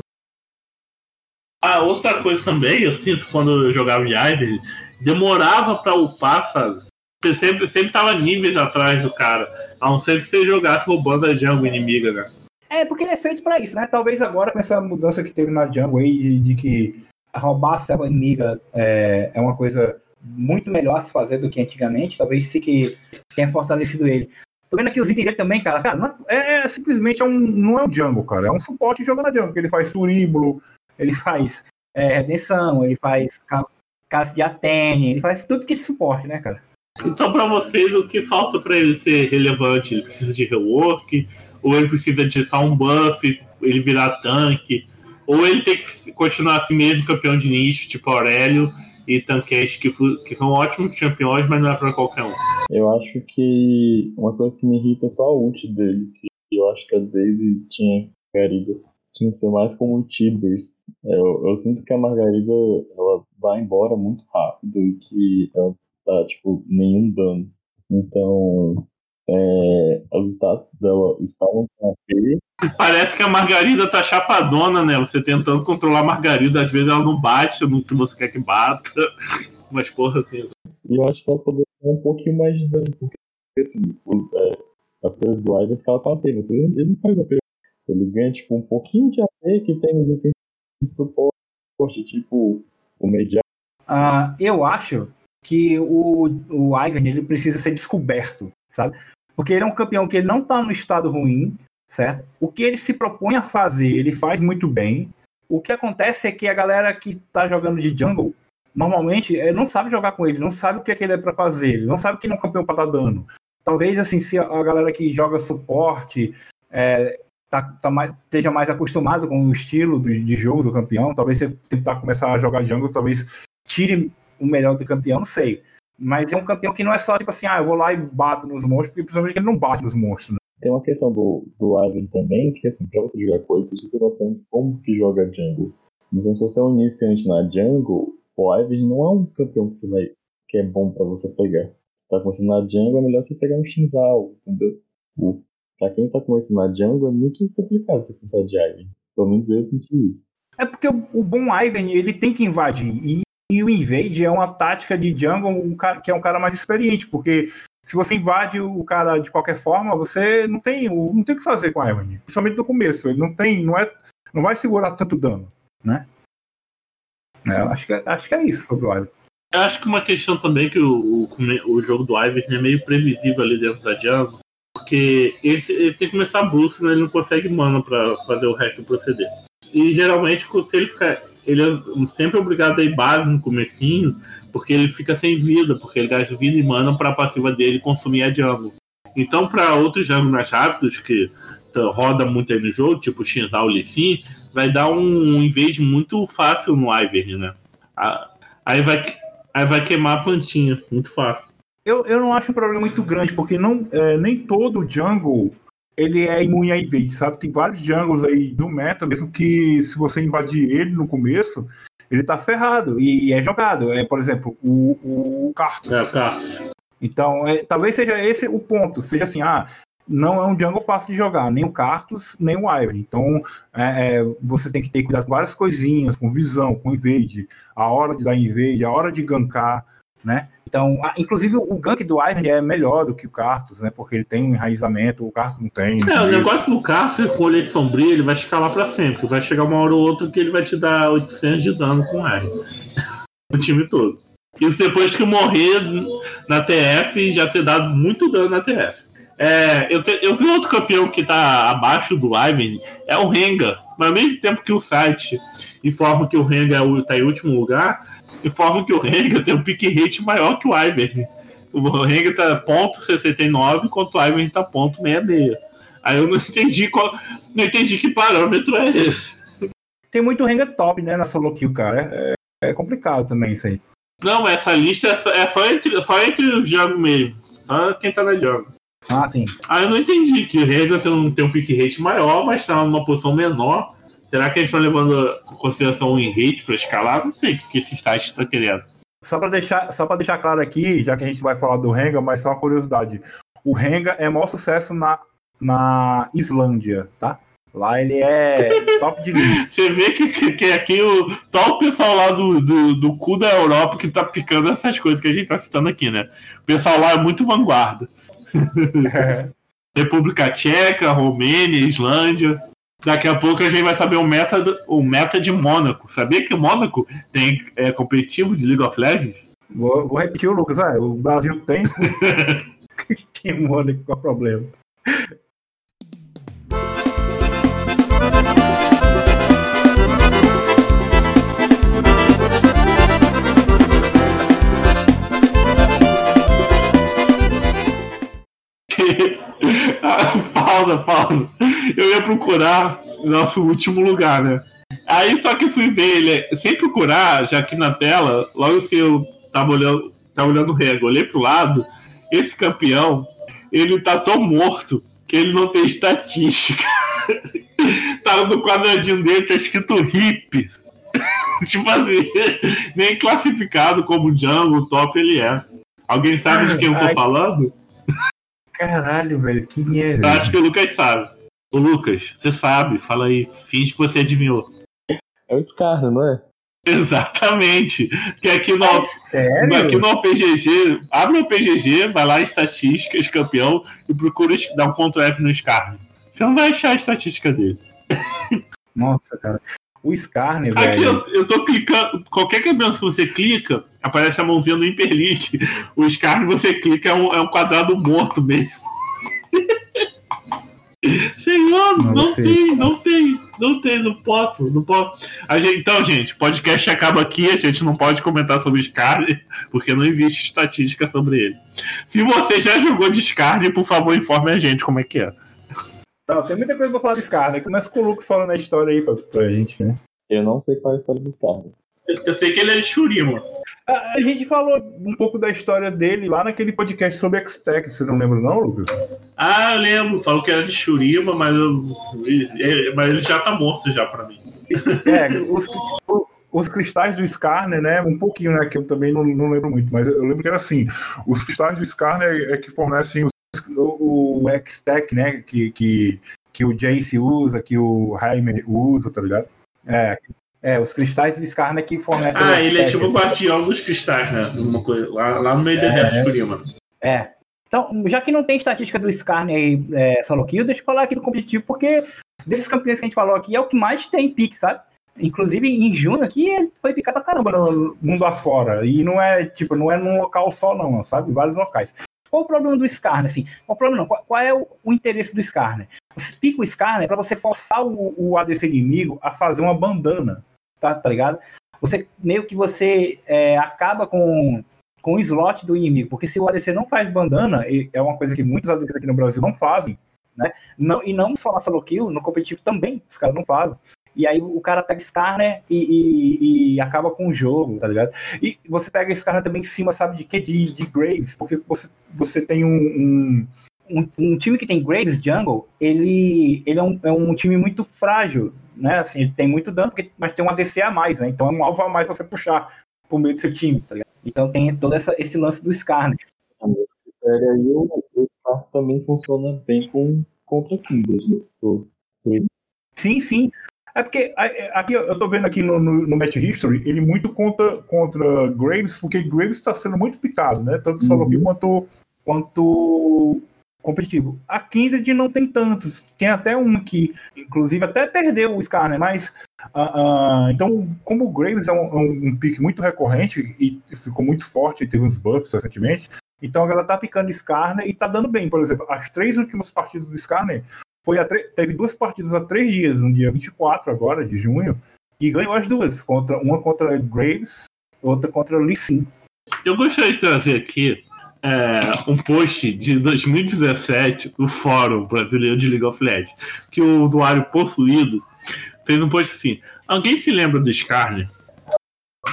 Ah, outra coisa também, eu sinto quando eu jogava de Ivy, demorava pra upar, sabe? Você sempre, sempre tava níveis atrás do cara. A não ser que você jogasse roubando a jungle inimiga, né? É, porque ele é feito para isso, né? Talvez agora, com essa mudança que teve na jungle aí, de, de que roubar a selva inimiga é, é uma coisa muito melhor a se fazer do que antigamente, talvez sim que tenha fortalecido ele. Tô vendo aqui os itens dele também, cara. Cara, é, é, simplesmente é um, não é um jungle, cara. É um suporte jogando na jungle. Ele faz turíbulo, ele faz é, redenção, ele faz casa de Atene, ele faz tudo que é suporte, né, cara? Então, para vocês, o que falta para ele ser relevante? Ele precisa de rework? Ou ele precisa de só um buff, ele virar tanque? Ou ele tem que continuar assim mesmo, campeão de nicho, tipo Aurélio e Tankest, que, que são ótimos campeões, mas não é para qualquer um? Eu acho que uma coisa que me irrita é só a ult dele, que eu acho que a Daisy tinha Margarida. Tinha que ser mais como o Tibers. Eu, eu sinto que a Margarida ela vai embora muito rápido e que ela tá, tipo, nenhum dano. Então, é, os status dela estavam com AP. Parece que a Margarida tá chapadona, né? Você tentando controlar a Margarida, às vezes ela não bate no que você quer que bata. Mas porra, assim. E eu acho que ela poderia ter um pouquinho mais de dano, porque assim, os, é, as coisas do Ivan escalam com AP, mas ele, ele não faz AP. Ele ganha tipo um pouquinho de AP que tem os itens de suporte, tipo o medial. Ah, eu acho que o, o Ivan ele precisa ser descoberto, sabe? Porque ele é um campeão que ele não está no estado ruim, certo? O que ele se propõe a fazer, ele faz muito bem. O que acontece é que a galera que está jogando de jungle, normalmente, eh, não sabe jogar com ele, não sabe o que, é que ele é para fazer, não sabe que ele é um campeão para dar dano. Talvez, assim, se a galera que joga suporte é, tá, tá mais, esteja mais acostumado com o estilo do, de jogo do campeão, talvez você tentar começar a jogar jungle, talvez tire o melhor do campeão, não sei. Mas é um campeão que não é só tipo assim, ah, eu vou lá e bato nos monstros, porque principalmente ele não bate nos monstros. Né? Tem uma questão do, do Ivan também, que assim, pra você jogar coisa, você tem noção de como que joga jungle. Então se você é um iniciante na jungle, o Ivan não é um campeão que você vai que é bom pra você pegar. Você tá começando na jungle, é melhor você pegar um Shinzal, entendeu? O, pra quem tá começando na jungle, é muito complicado você começar de Ivan. Pelo menos eu senti isso. É porque o, o bom Ivan, ele tem que invadir. E e o invade é uma tática de jungle um cara, que é um cara mais experiente, porque se você invade o cara de qualquer forma, você não tem, não tem o que fazer com a Evan, principalmente no começo. Ele não tem, não é, não vai segurar tanto dano, né? É, acho que, acho que é isso sobre o Ivan. Eu acho que uma questão também que o, o, o jogo do Ivan é meio previsível ali dentro da jungle, porque ele, ele tem que começar a boost, né? ele não consegue mana para fazer o resto proceder. E geralmente, se ele ficar ele é sempre obrigado a ir base no comecinho, porque ele fica sem vida, porque ele gasta vida e mana para a passiva dele consumir a jungle. Então, para outros jungles mais rápidos, que roda muito aí no jogo, tipo Shinzal Lee Sin, vai dar um invade muito fácil no Ivern, né? Aí vai, aí vai queimar a plantinha, muito fácil. Eu, eu não acho um problema muito grande, porque não, é, nem todo jungle ele é imune a invade, sabe? Tem vários jungles aí do meta, mesmo que se você invadir ele no começo, ele tá ferrado e, e é jogado. É, por exemplo, o, o Cartus. É, o Cartus. Então, é, talvez seja esse o ponto. Seja assim, ah, não é um jungle fácil de jogar, nem o Cartus, nem o Iron. Então, é, é, você tem que ter cuidado com várias coisinhas, com visão, com invade, a hora de dar invade, a hora de gankar, né? Então, inclusive o gank do Iron é melhor do que o Cartus, né? Porque ele tem um enraizamento, o Cartus não tem. É, o negócio do Cartus com o leite sombrio, ele vai escalar pra sempre. Vai chegar uma hora ou outra que ele vai te dar 800 de dano com o Iron. o time todo. Isso depois que morrer na TF já ter dado muito dano na TF. É, eu, te, eu vi outro campeão que tá abaixo do Ivan, é o Renga. Mas ao mesmo tempo que o site informa que o Renga é tá em último lugar, informa que o Renga tem um pick rate maior que o Ivan. O Renga tá ponto 69, enquanto o Ivan tá ponto 66. Aí eu não entendi qual. Não entendi que parâmetro é esse. Tem muito Renga top, né, na solo kill, cara. É, é complicado também isso aí. Não, essa lista é só, é só entre, só entre os jogos mesmo. Só quem tá na jogo. Ah, sim. Ah, eu não entendi que o Reagan tem, tem um pick rate maior, mas está numa posição menor. Será que eles estão levando em consideração o rate para escalar? Não sei o que, que esse site está querendo. Só para deixar, só deixar claro aqui, já que a gente vai falar do Renga, mas só uma curiosidade. O Renga é maior sucesso na, na Islândia, tá? Lá ele é top de linha. Você vê que, que, que aqui o, só o pessoal lá do, do, do cu da Europa que tá picando essas coisas que a gente tá citando aqui, né? O pessoal lá é muito vanguarda. É. República Tcheca, Romênia, Islândia. Daqui a pouco a gente vai saber o meta, o meta de Mônaco. Sabia que o Mônaco tem é, competitivo de League of Legends? Vou, vou repetir o Lucas, ah, o Brasil tem. tem Mônaco, qual é o problema? pausa, pausa. Eu ia procurar nosso último lugar, né? Aí só que fui ver ele, sem procurar, já aqui na tela, logo que eu tava olhando, tava olhando o rego, olhei pro lado, esse campeão, ele tá tão morto que ele não tem estatística. tá no quadradinho dele, tá escrito hip. tipo assim, nem classificado como jungle top ele é. Alguém sabe de quem eu tô Ai. falando? Caralho, velho, quem é? Eu acho que o Lucas sabe. O Lucas, você sabe, fala aí, finge que você adivinhou. É o Scar, não é? Exatamente. Que aqui no, é aqui no OPGG, abre o OPGG, vai lá em estatísticas, campeão, e procura dar um ponto F no Scar. Você não vai achar a estatística dele. Nossa, cara. O Scarne, velho. Aqui eu, eu tô clicando. Qualquer campeão que você clica, aparece a mãozinha no Hyperlink. O Scarne você clica, é um, é um quadrado morto mesmo. Senhor, não, não tem, não tem, não tem, não posso, não posso. Gente, então, gente, o podcast acaba aqui, a gente não pode comentar sobre Scarne, porque não existe estatística sobre ele. Se você já jogou de Scarne, por favor, informe a gente como é que é. Não, tem muita coisa pra falar do Scar, né? Começa com o Lucas falando a história aí pra, pra gente, né? Eu não sei qual é a história do Scar. Eu sei que ele é de Shurima. A, a, gente falou um pouco da história dele lá naquele podcast sobre X-Tech, você não lembra não, Lucas? Ah, eu lembro. Falou que era de Shurima, mas, eu, mas ele já tá morto já pra mim. É, os, os cristais do Skarner, né? Um pouquinho, né? Que eu também não, não lembro muito, mas eu lembro que era assim: os cristais do Skarner é que fornecem o, o X-Tech, né? Que, que, que o Jace usa, que o Jaime usa, tá ligado? É, é, os cristais Skarner que fornecem. Ah, ele é tipo o guardião dos cristais, né? Uma coisa, lá, lá no meio é, da Escurima. É. Então, já que não tem estatística do Skarner aí, é, solo kill, deixa eu falar aqui do competitivo, porque desses campeões que a gente falou aqui é o que mais tem pique, sabe? Inclusive em junho aqui ele foi picar pra caramba no mundo afora. E não é, tipo, não é num local só, não, sabe? Vários locais. Qual o problema do Skarner? Assim? Qual o problema não? Qual, qual é o, o, interesse do Skarner? Você pica o Skarner para você forçar o, o, ADC inimigo a fazer uma bandana, tá, tá ligado? Você meio que você é, acaba com, com o slot do inimigo, porque se o ADC não faz bandana, é uma coisa que muitos ADCs aqui no Brasil não fazem, né? Não, e não só na solo kill, no competitivo também, os caras não fazem. E aí o cara pega Skarner e, e, e, acaba com o jogo, tá ligado? E você pega Skarner também em cima, sabe de quê? De, de Graves, porque você, você tem um, um, um, um time que tem Graves Jungle, ele, ele é, um, é um time muito frágil, né? Assim, ele tem muito dano, porque, mas tem um ADC a mais, né? Então é um alvo a mais você puxar por meio do seu time, tá ligado? Então tem todo essa, esse lance do Skarner. série aí, o, o Scar também funciona bem com, contra Kindred. Né? Sim, sim. É porque aqui eu tô vendo aqui no, no, no Match History, ele muito contra, contra Graves, porque Graves está sendo muito picado, né? Tanto solo uhum. quanto, quanto competitivo. A Kindred não tem tantos. Tem até um que, inclusive, até perdeu o Scar, né? Mas, uh, uh, então, como o Graves é um, é um, um pique muito recorrente e ficou muito forte, e teve uns buffs recentemente, então ela tá picando Skarner e tá dando bem. Por exemplo, as três últimas partidas do Skarner foi teve duas partidas há três dias, no dia 24 agora, de junho, e ganhou as duas. Contra, uma contra Graves, outra contra Lee Sin. Eu gostaria de trazer aqui é, um post de 2017 do Fórum Brasileiro de League of Legends, que o usuário possuído fez um post assim: Alguém se lembra do Skarner?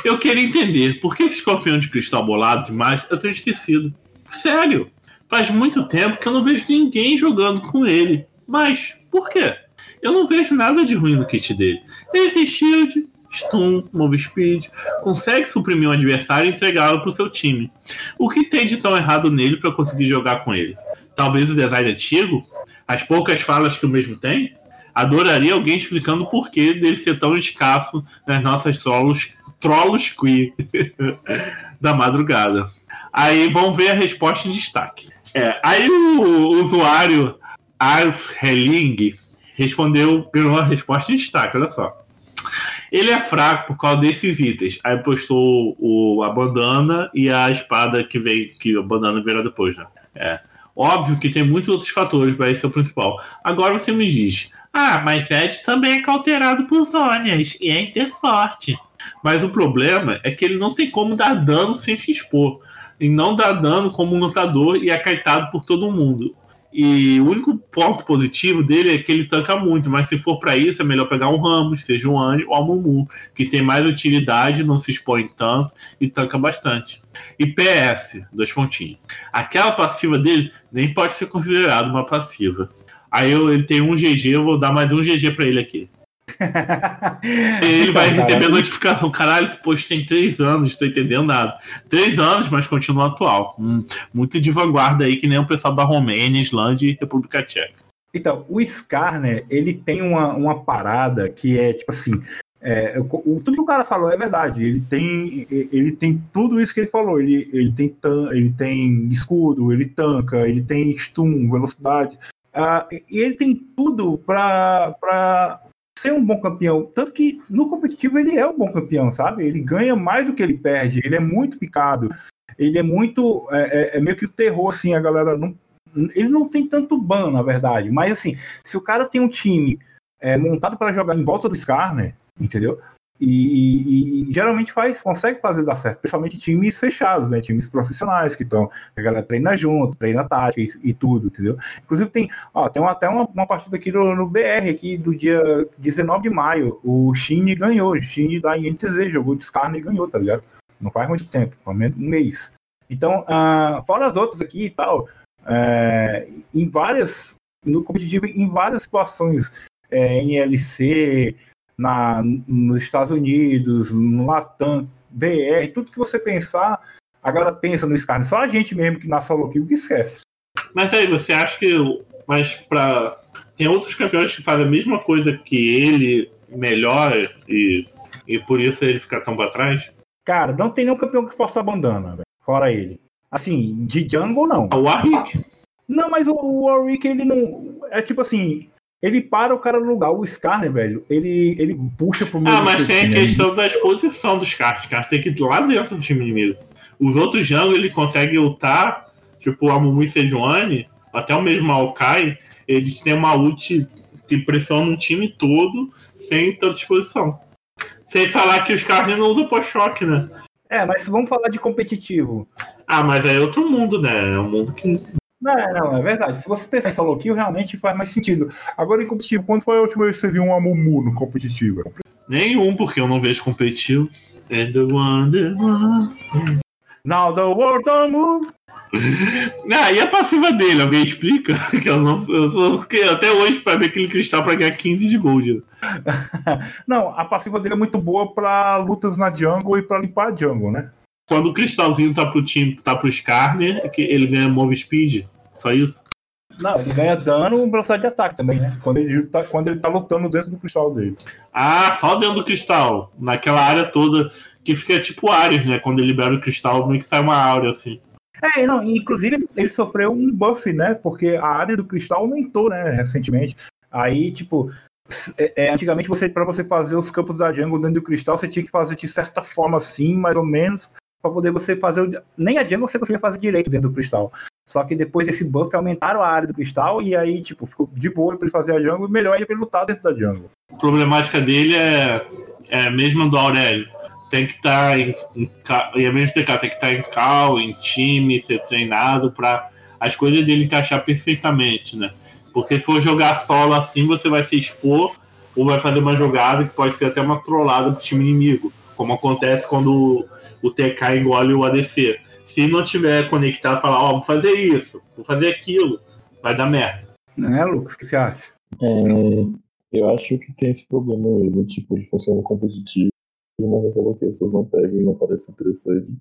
Eu queria entender por que esse escorpião de cristal bolado demais eu tenho esquecido. Sério, faz muito tempo que eu não vejo ninguém jogando com ele. Mas, por quê? Eu não vejo nada de ruim no kit dele. Ele tem shield, stun, move speed, consegue suprimir um adversário e entregá-lo para o seu time. O que tem de tão errado nele para conseguir jogar com ele? Talvez o design antigo? As poucas falas que o mesmo tem? Adoraria alguém explicando o porquê dele ser tão escasso nas nossas solos Trollos Queer da madrugada. Aí vamos ver a resposta em destaque. É, aí o usuário Ars Helling respondeu, ganhou a resposta em destaque, olha só. Ele é fraco por causa desses itens. Aí postou o, a bandana e a espada que vem, que a bandana virá depois, né? É. Óbvio que tem muitos outros fatores para esse ser o principal. Agora você me diz, ah, mas Ed também é cauterado por Zônias e é inter forte. Mas o problema é que ele não tem como dar dano sem se expor. E não dá dano como um lutador e é caetado por todo mundo. E o único ponto positivo dele é que ele tanca muito, mas se for para isso, é melhor pegar um Ramos, seja um Anjo ou um Mumu, que tem mais utilidade, não se expõe tanto e tanca bastante. E PS, dois pontinhos. Aquela passiva dele nem pode ser considerada uma passiva. Aí eu, ele tem um GG, eu vou dar mais um GG para ele aqui. Ele vai receber notificação. Caralho, esse post tem três anos, estou entendendo nada. Três anos, mas continua atual. Hum, muito de vanguarda aí, que nem o pessoal da Romênia, Islândia e República Tcheca. Então, o Skarner, ele tem uma, uma parada que é tipo assim. É, o, tudo que o cara falou é verdade. Ele tem, ele tem tudo isso que ele falou. Ele, ele, tem, ele tem escudo, ele tanca, ele tem stun, velocidade. Uh, e ele tem tudo para ser um bom campeão. Tanto que no competitivo ele é um bom campeão, sabe? Ele ganha mais do que ele perde. Ele é muito picado. Ele é muito. É, é, é meio que o terror, assim, a galera não. Ele não tem tanto ban, na verdade. Mas assim, se o cara tem um time é, montado para jogar em volta do Skarner, entendeu? E, e, e, geralmente faz, consegue fazer dar certo, principalmente times fechados, né? Times profissionais que estão, a galera treina junto, treina tática e, e, tudo, entendeu? Inclusive tem, ó, tem até uma, uma partida aqui no, no, BR, aqui do dia 19 de maio. O Shin ganhou, o Shin da INTZ jogou de Skarne e ganhou, tá ligado? Não faz muito tempo, pelo menos um mês. Então, uh, fora as outras aqui e tal, é, em várias, no competitivo, em várias situações, é, em LC, na, nos Estados Unidos, no Latam, BR, tudo que você pensar, a galera pensa no Skyrim. Só a gente mesmo que na solo kill que esquece. Mas aí, você acha que. Mas para Tem outros campeões que fazem a mesma coisa que ele, melhor, e, e por isso ele fica tão pra trás? Cara, não tem nenhum campeão que possa a bandana, véio, fora ele. Assim, de jungle não. O Warwick? Não, mas o Warwick, ele não. É tipo assim, ele para o cara no lugar. O Skarner, velho, ele, ele puxa pro meio. Ah, mas tem a questão da exposição dos caras. Os caras tem que ir lá dentro do time inimigo. Os outros jungles ele consegue lutar, tipo a Mumu e Sejuani, até o mesmo Maokai, eles têm uma ult que pressiona um time todo sem tanta exposição. Sem falar que os caras não usam pós-choque, né? É, mas vamos falar de competitivo. Ah, mas é outro mundo, né? É um mundo que não, não, é verdade. Se você pensar em solo kill, realmente faz mais sentido. Agora, em competitivo, quando foi a última vez que você viu um Amumu no competitivo? Nenhum, porque eu não vejo competitivo. É the one, the one. Now the world don't move. Ah, e a passiva dele? Alguém explica? Que eu não, eu até hoje para ver aquele cristal para ganhar 15 de gold. não, a passiva dele é muito boa para lutas na jungle e para limpar a jungle, né? quando o cristalzinho tá pro time, tá pro Skarner, é que ele ganha move speed. Só isso. Não, ele ganha dano e velocidade de ataque também, né? Quando ele, tá, quando ele tá lutando dentro do cristal dele. Ah, só dentro do cristal. Naquela área toda que fica tipo áreas, né? Quando ele libera o cristal, meio que sai uma áurea assim. É, não, inclusive ele sofreu um buff, né? Porque a área do cristal aumentou, né, recentemente. Aí, tipo, é, é, antigamente você para você fazer os campos da jungle dentro do cristal, você tinha que fazer de certa forma assim, mais ou menos, para poder você fazer nem a jungle você conseguia fazer direito dentro do cristal. Só que depois desse buff aumentaram a área do cristal e aí tipo ficou de boa para ele fazer a jungle e melhor ainda para ele lutar dentro da jungle. A problemática dele é é a mesma do Aurélio. Tem que estar tá em, em e a mesma tem que estar tá em cal, em time, ser treinado para as coisas dele encaixar perfeitamente, né? Porque se for jogar solo assim, você vai se expor ou vai fazer uma jogada que pode ser até uma trollada pro time inimigo, como acontece quando o TK engole o ADC. Se não tiver conectado, falar, ó, oh, vou fazer isso, vou fazer aquilo, vai dar merda. Não é, Lucas? O que você acha? É, eu acho que tem esse problema mesmo, tipo, de funcionar competitivo, mas as pessoas não pegam e não parece interessante.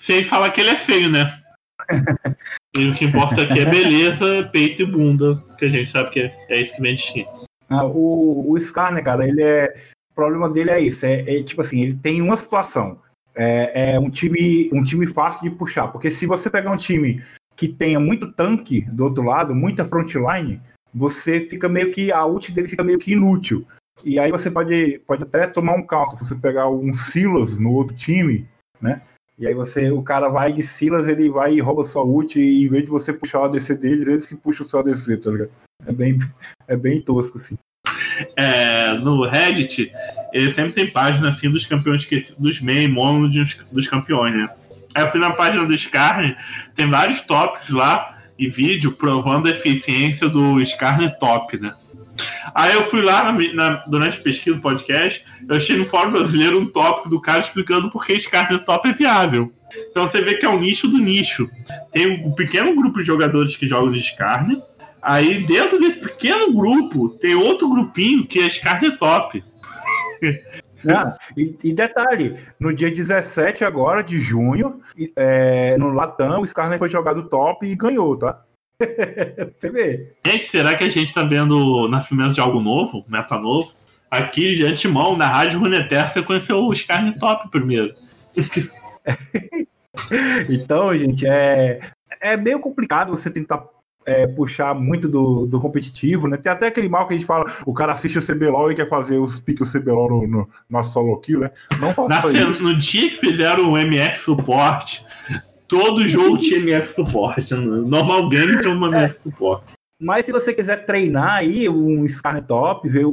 Sem falar que ele é feio, né? e o que importa aqui é beleza, peito e bunda, que a gente sabe que é, é isso que vem de. Ah, o, o Scar, né, cara, ele é. Problema dele é isso. É, é tipo assim, ele tem uma situação. É, é, um time um time fácil de puxar. Porque se você pegar um time que tenha muito tanque do outro lado, muita frontline, você fica meio que. A ult dele fica meio que inútil. E aí você pode, pode até tomar um calço. Se você pegar um Silas no outro time, né? E aí você, o cara vai de Silas, ele vai e rouba sua ult, e em vez de você puxar o ADC deles, eles que puxam o seu ADC, tá ligado? É bem, é bem tosco, assim. É, no Reddit, ele sempre tem página assim dos campeões dos main mono dos campeões, né? Aí eu fui na página do Skarner, tem vários tops lá e vídeo provando a eficiência do Skarner top, né? Aí eu fui lá na, na, durante a pesquisa do podcast, eu achei no Fórum Brasileiro um tópico do cara explicando por que Skarner top é viável. Então você vê que é o nicho do nicho. Tem um pequeno grupo de jogadores que jogam de Skarner, Aí dentro desse pequeno grupo tem outro grupinho que é Scarlet Top. Ah, e, e, detalhe, no dia 17 agora de junho, é, no Latam, o Scarlet foi jogado top e ganhou, tá? Você vê. Gente, será que a gente tá vendo o nascimento de algo novo, meta novo? Aqui de antemão, na Rádio Runeterra, você conheceu o Scarlet Top primeiro. então, gente, é, é meio complicado você tentar é, puxar muito do, do competitivo, né? Tem até aquele mal que a gente fala, o cara assiste o CBLOL e quer fazer os piques do CBLOL no, no, no solo kill, né? Não faça isso. No dia que fizeram o MF suporte, todo jogo tinha MF suporte. Normal game tem um MF suporte. Mas se você quiser treinar aí um Scarlet Top, ver,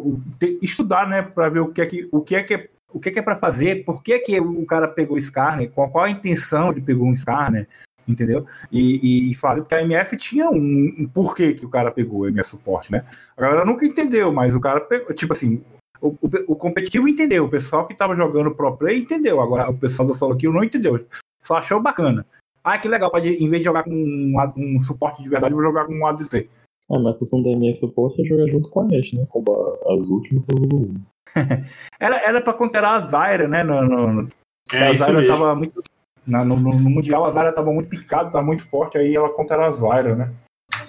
estudar, né, para ver o que é que o que é que é, o que é, que é para fazer, por que, que o cara pegou o Skarner, qual, qual a intenção de pegar um Skarner, entendeu? E, e fazer, porque a MF tinha um, um porquê que o cara pegou o MF suporte, né? A galera nunca entendeu, mas o cara pegou, tipo assim, o, o, o competitivo entendeu, o pessoal que tava jogando pro play entendeu, agora o pessoal do solo kill não entendeu, só achou bacana. Ah, que legal, pode, em vez de jogar com um, um suporte de verdade, vou jogar com um ADC. É, mas a função da MF suporte é jogar junto com a Nash, né? Roubar as últimas todo era, era pra conterar a Zyra, né? No, no, é, a Zyra tava muito na, no, no, Mundial a Zaira estava muito picada, estava muito forte, aí ela contra a Zaira, né?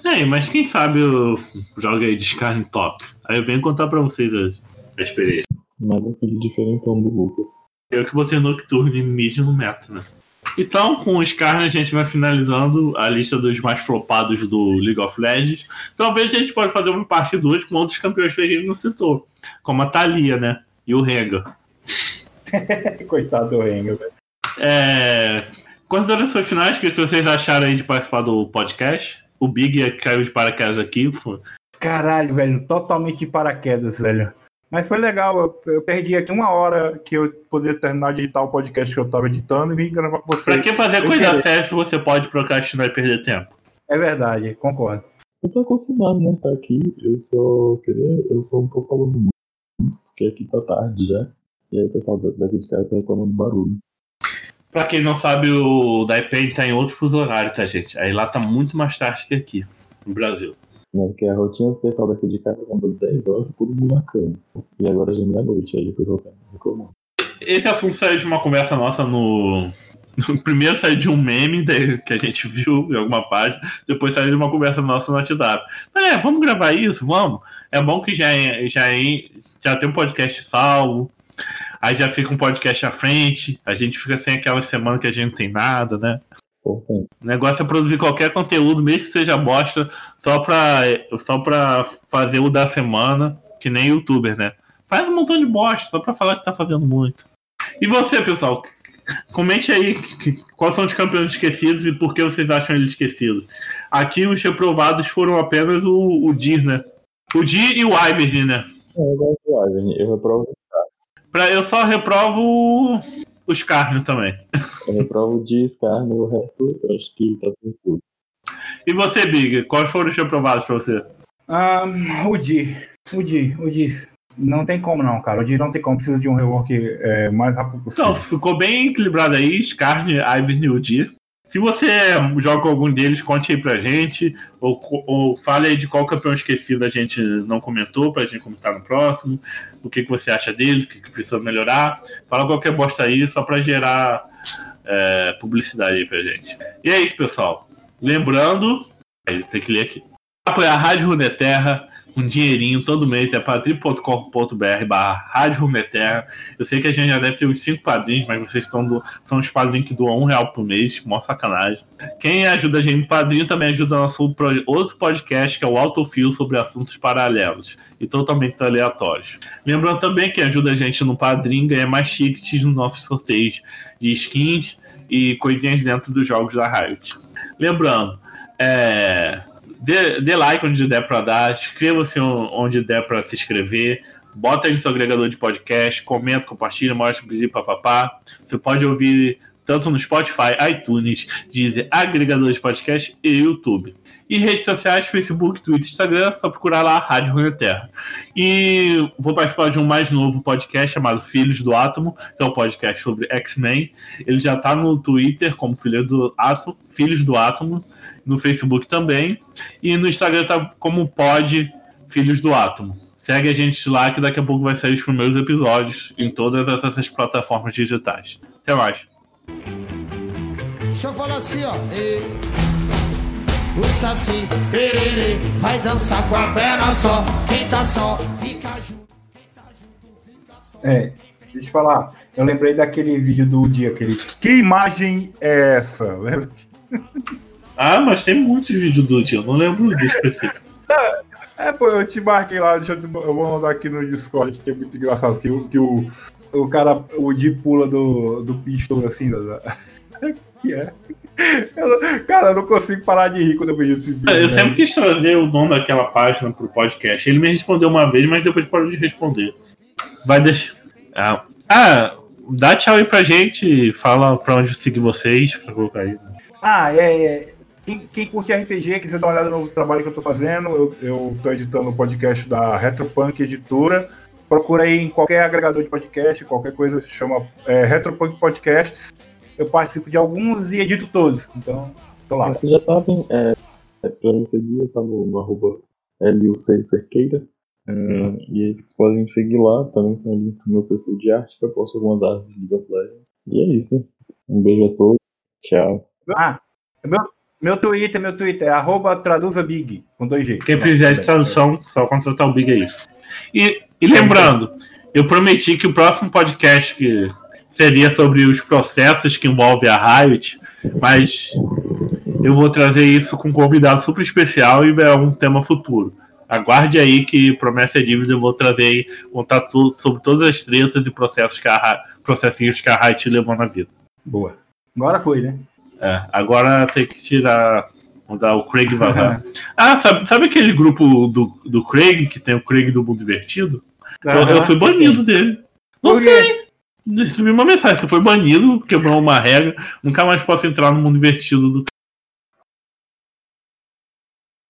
É, mas quem sabe eu jogo aí de Scar top. Aí eu venho contar pra vocês a, a experiência. Nada de diferentão do Lucas. Eu que botei Nocturne e Mid no meta, né? Então, com o Scar, a gente vai finalizando a lista dos mais flopados do League of Legends. Talvez a gente pode fazer uma parte 2 com outros campeões que a gente não citou, como a Thalia, né? E o Renga. Coitado do Renga, velho. É... Considerações finais, o que vocês acharam aí de participar do podcast? O Big caiu de paraquedas aqui. Foi... Caralho, velho, totalmente de paraquedas, velho. Mas foi legal, eu, eu, perdi aqui uma hora que eu poderia terminar de editar o podcast que eu tava editando e vim gravar com vocês. Pra que fazer coisa séria se você pode procrastinar e perder tempo? É verdade, concordo. Eu tô acostumado, né, tá aqui, eu só queria, eu só não tô falando muito, porque aqui tá tarde já, e aí o pessoal daqui de casa tá reclamando barulho. Pra quem não sabe, o Daipen tá em outro fuso horário, tá, gente? Aí lá tá muito mais tarde que aqui, no Brasil. É, porque a rotina do pessoal daqui de casa quando 10 horas, todo mundo na cama. E agora já é meia-noite, aí depois reclamando. Esse assunto saiu de uma conversa nossa no, Primeiro saiu de um meme que a gente viu em alguma página, depois saiu de uma conversa nossa no WhatsApp. Mas é, vamos gravar isso? Vamos. É bom que já, é, já, é, já tem um podcast salvo, aí já fica um podcast à frente, a gente fica sem aquelas semanas que a gente não tem nada, né? O negócio é produzir qualquer conteúdo, mesmo que seja bosta, só pra, só pra fazer o da semana, que nem youtuber, né? Faz um montão de bosta, só pra falar que tá fazendo muito. E você, pessoal? Comente aí quais são os campeões esquecidos e por que vocês acham eles esquecidos. Aqui os reprovados foram apenas o, o Dir, né? O Dir e o Ivern, né? É, eu gosto do Ivern, eu reprovo Pra, Eu só reprovo o Scarne também. Eu reprovo o Dir, Scarne, o resto eu acho que tá tudo. E você, Big, quais foram os reprovados pra você? Um, o Dir. O Dir, o Dir. Não tem como não, cara. O Dir não tem como, precisa de um rework é, mais rápido possível. Então, ficou bem equilibrado aí, Scarne, Ivern e o Dir. Se você joga algum deles, conte aí pra gente, ou, ou fale aí de qual campeão esquecido a gente não comentou, pra gente comentar no próximo, o que, que você acha dele, o que, que precisa melhorar. Fala qualquer bosta aí, só pra gerar é, publicidade aí pra gente. E é isso, pessoal. Lembrando, tem que ler aqui. Apoiar a Rádio Runeterra um dinheirinho todo mês, é padrim.com.br barra Rádio Runeterra. Eu sei que a gente já deve ter uns 5 padrinhos, mas vocês estão do, são os padrinhos que doam um real por mês, mó sacanagem. Quem ajuda a gente padrinho também ajuda nosso outro podcast, que é o Autofil, sobre assuntos paralelos e totalmente aleatórios. Lembrando também que ajuda a gente no padrinho ganha mais tickets nos nossos sorteios de skins e coisinhas dentro dos jogos da Riot. Lembrando, é dê, dê like onde der para dar, inscreva-se onde der para se inscrever, bota aí no seu agregador de podcast, comenta, compartilha, mostra o papapá. Você pode ouvir tanto no Spotify, iTunes, Deezer, agregador de podcast e YouTube. E redes sociais, Facebook, Twitter, Instagram, só procurar lá Rádio Runeterra. E vou participar de um mais novo podcast chamado Filhos do Átomo, que é um podcast sobre X-Men. Ele já está no Twitter como Filhos do Átomo, Filhos do Átomo no Facebook também. E no Instagram tá como pode Filhos do Átomo. Segue a gente lá que daqui a pouco vai sair os primeiros episódios em todas essas plataformas digitais. Até mais. Deixa eu falar assim, ó. E... O Saci, perere, vai dançar com a perna só. Quem tá só, fica junto. Quem tá junto, fica só. É, deixa eu falar. Eu lembrei daquele vídeo do dia, aquele. Que imagem é essa? Ah, mas tem muitos vídeos do dia, eu não lembro do específico. É, pô, eu te marquei lá, deixa eu, te, eu vou mandar aqui no Discord, que é muito engraçado, que, que o, o cara, o Di pula do, do pistol assim, da, que é. Eu, cara, eu não consigo parar de rir quando eu vejo esse vídeo. Eu né? sempre quis trazer o nome daquela página pro podcast. Ele me respondeu uma vez, mas depois parou de responder. Vai deixar. Ah, ah, dá tchau aí pra gente. Fala pra onde seguir vocês, pra colocar aí. Ah, é, é. Quem, quem curte RPG, quiser dar uma olhada no trabalho que eu tô fazendo, eu, eu tô editando o um podcast da Retropunk Editora. Procura aí em qualquer agregador de podcast, qualquer coisa, chama é, Retropunk Podcasts. Eu participo de alguns e edito todos. Então, tô lá. Vocês já sabem, é, é pra me seguir, tá no, no arroba LUC Cerqueira. Uh, e aí vocês podem me seguir lá, também tem o link no meu perfil de arte, que eu posto algumas artes de League of Legends. E é isso. Um beijo a todos. Tchau. Ah, meu, meu Twitter, meu Twitter é arroba traduzabig, com dois G. Quem precisar de tradução, só contratar o Big aí. E, e lembrando, eu prometi que o próximo podcast que seria sobre os processos que envolvem a Riot, mas eu vou trazer isso com um convidado super especial e é um tema futuro. Aguarde aí que promessa é dívida, eu vou trazer aí, contar tudo sobre todas as tretas e processos que a, processinhos que a Riot levou na vida. Boa. Agora foi, né? É, agora tem que tirar. Mudar o Craig vazar. ah, sabe, sabe aquele grupo do, do Craig, que tem o Craig do Mundo Invertido? Uhum. Eu, eu, fui banido dele. Não sei. Recebi uma mensagem que foi banido, quebrou uma regra, nunca mais posso entrar no mundo invertido do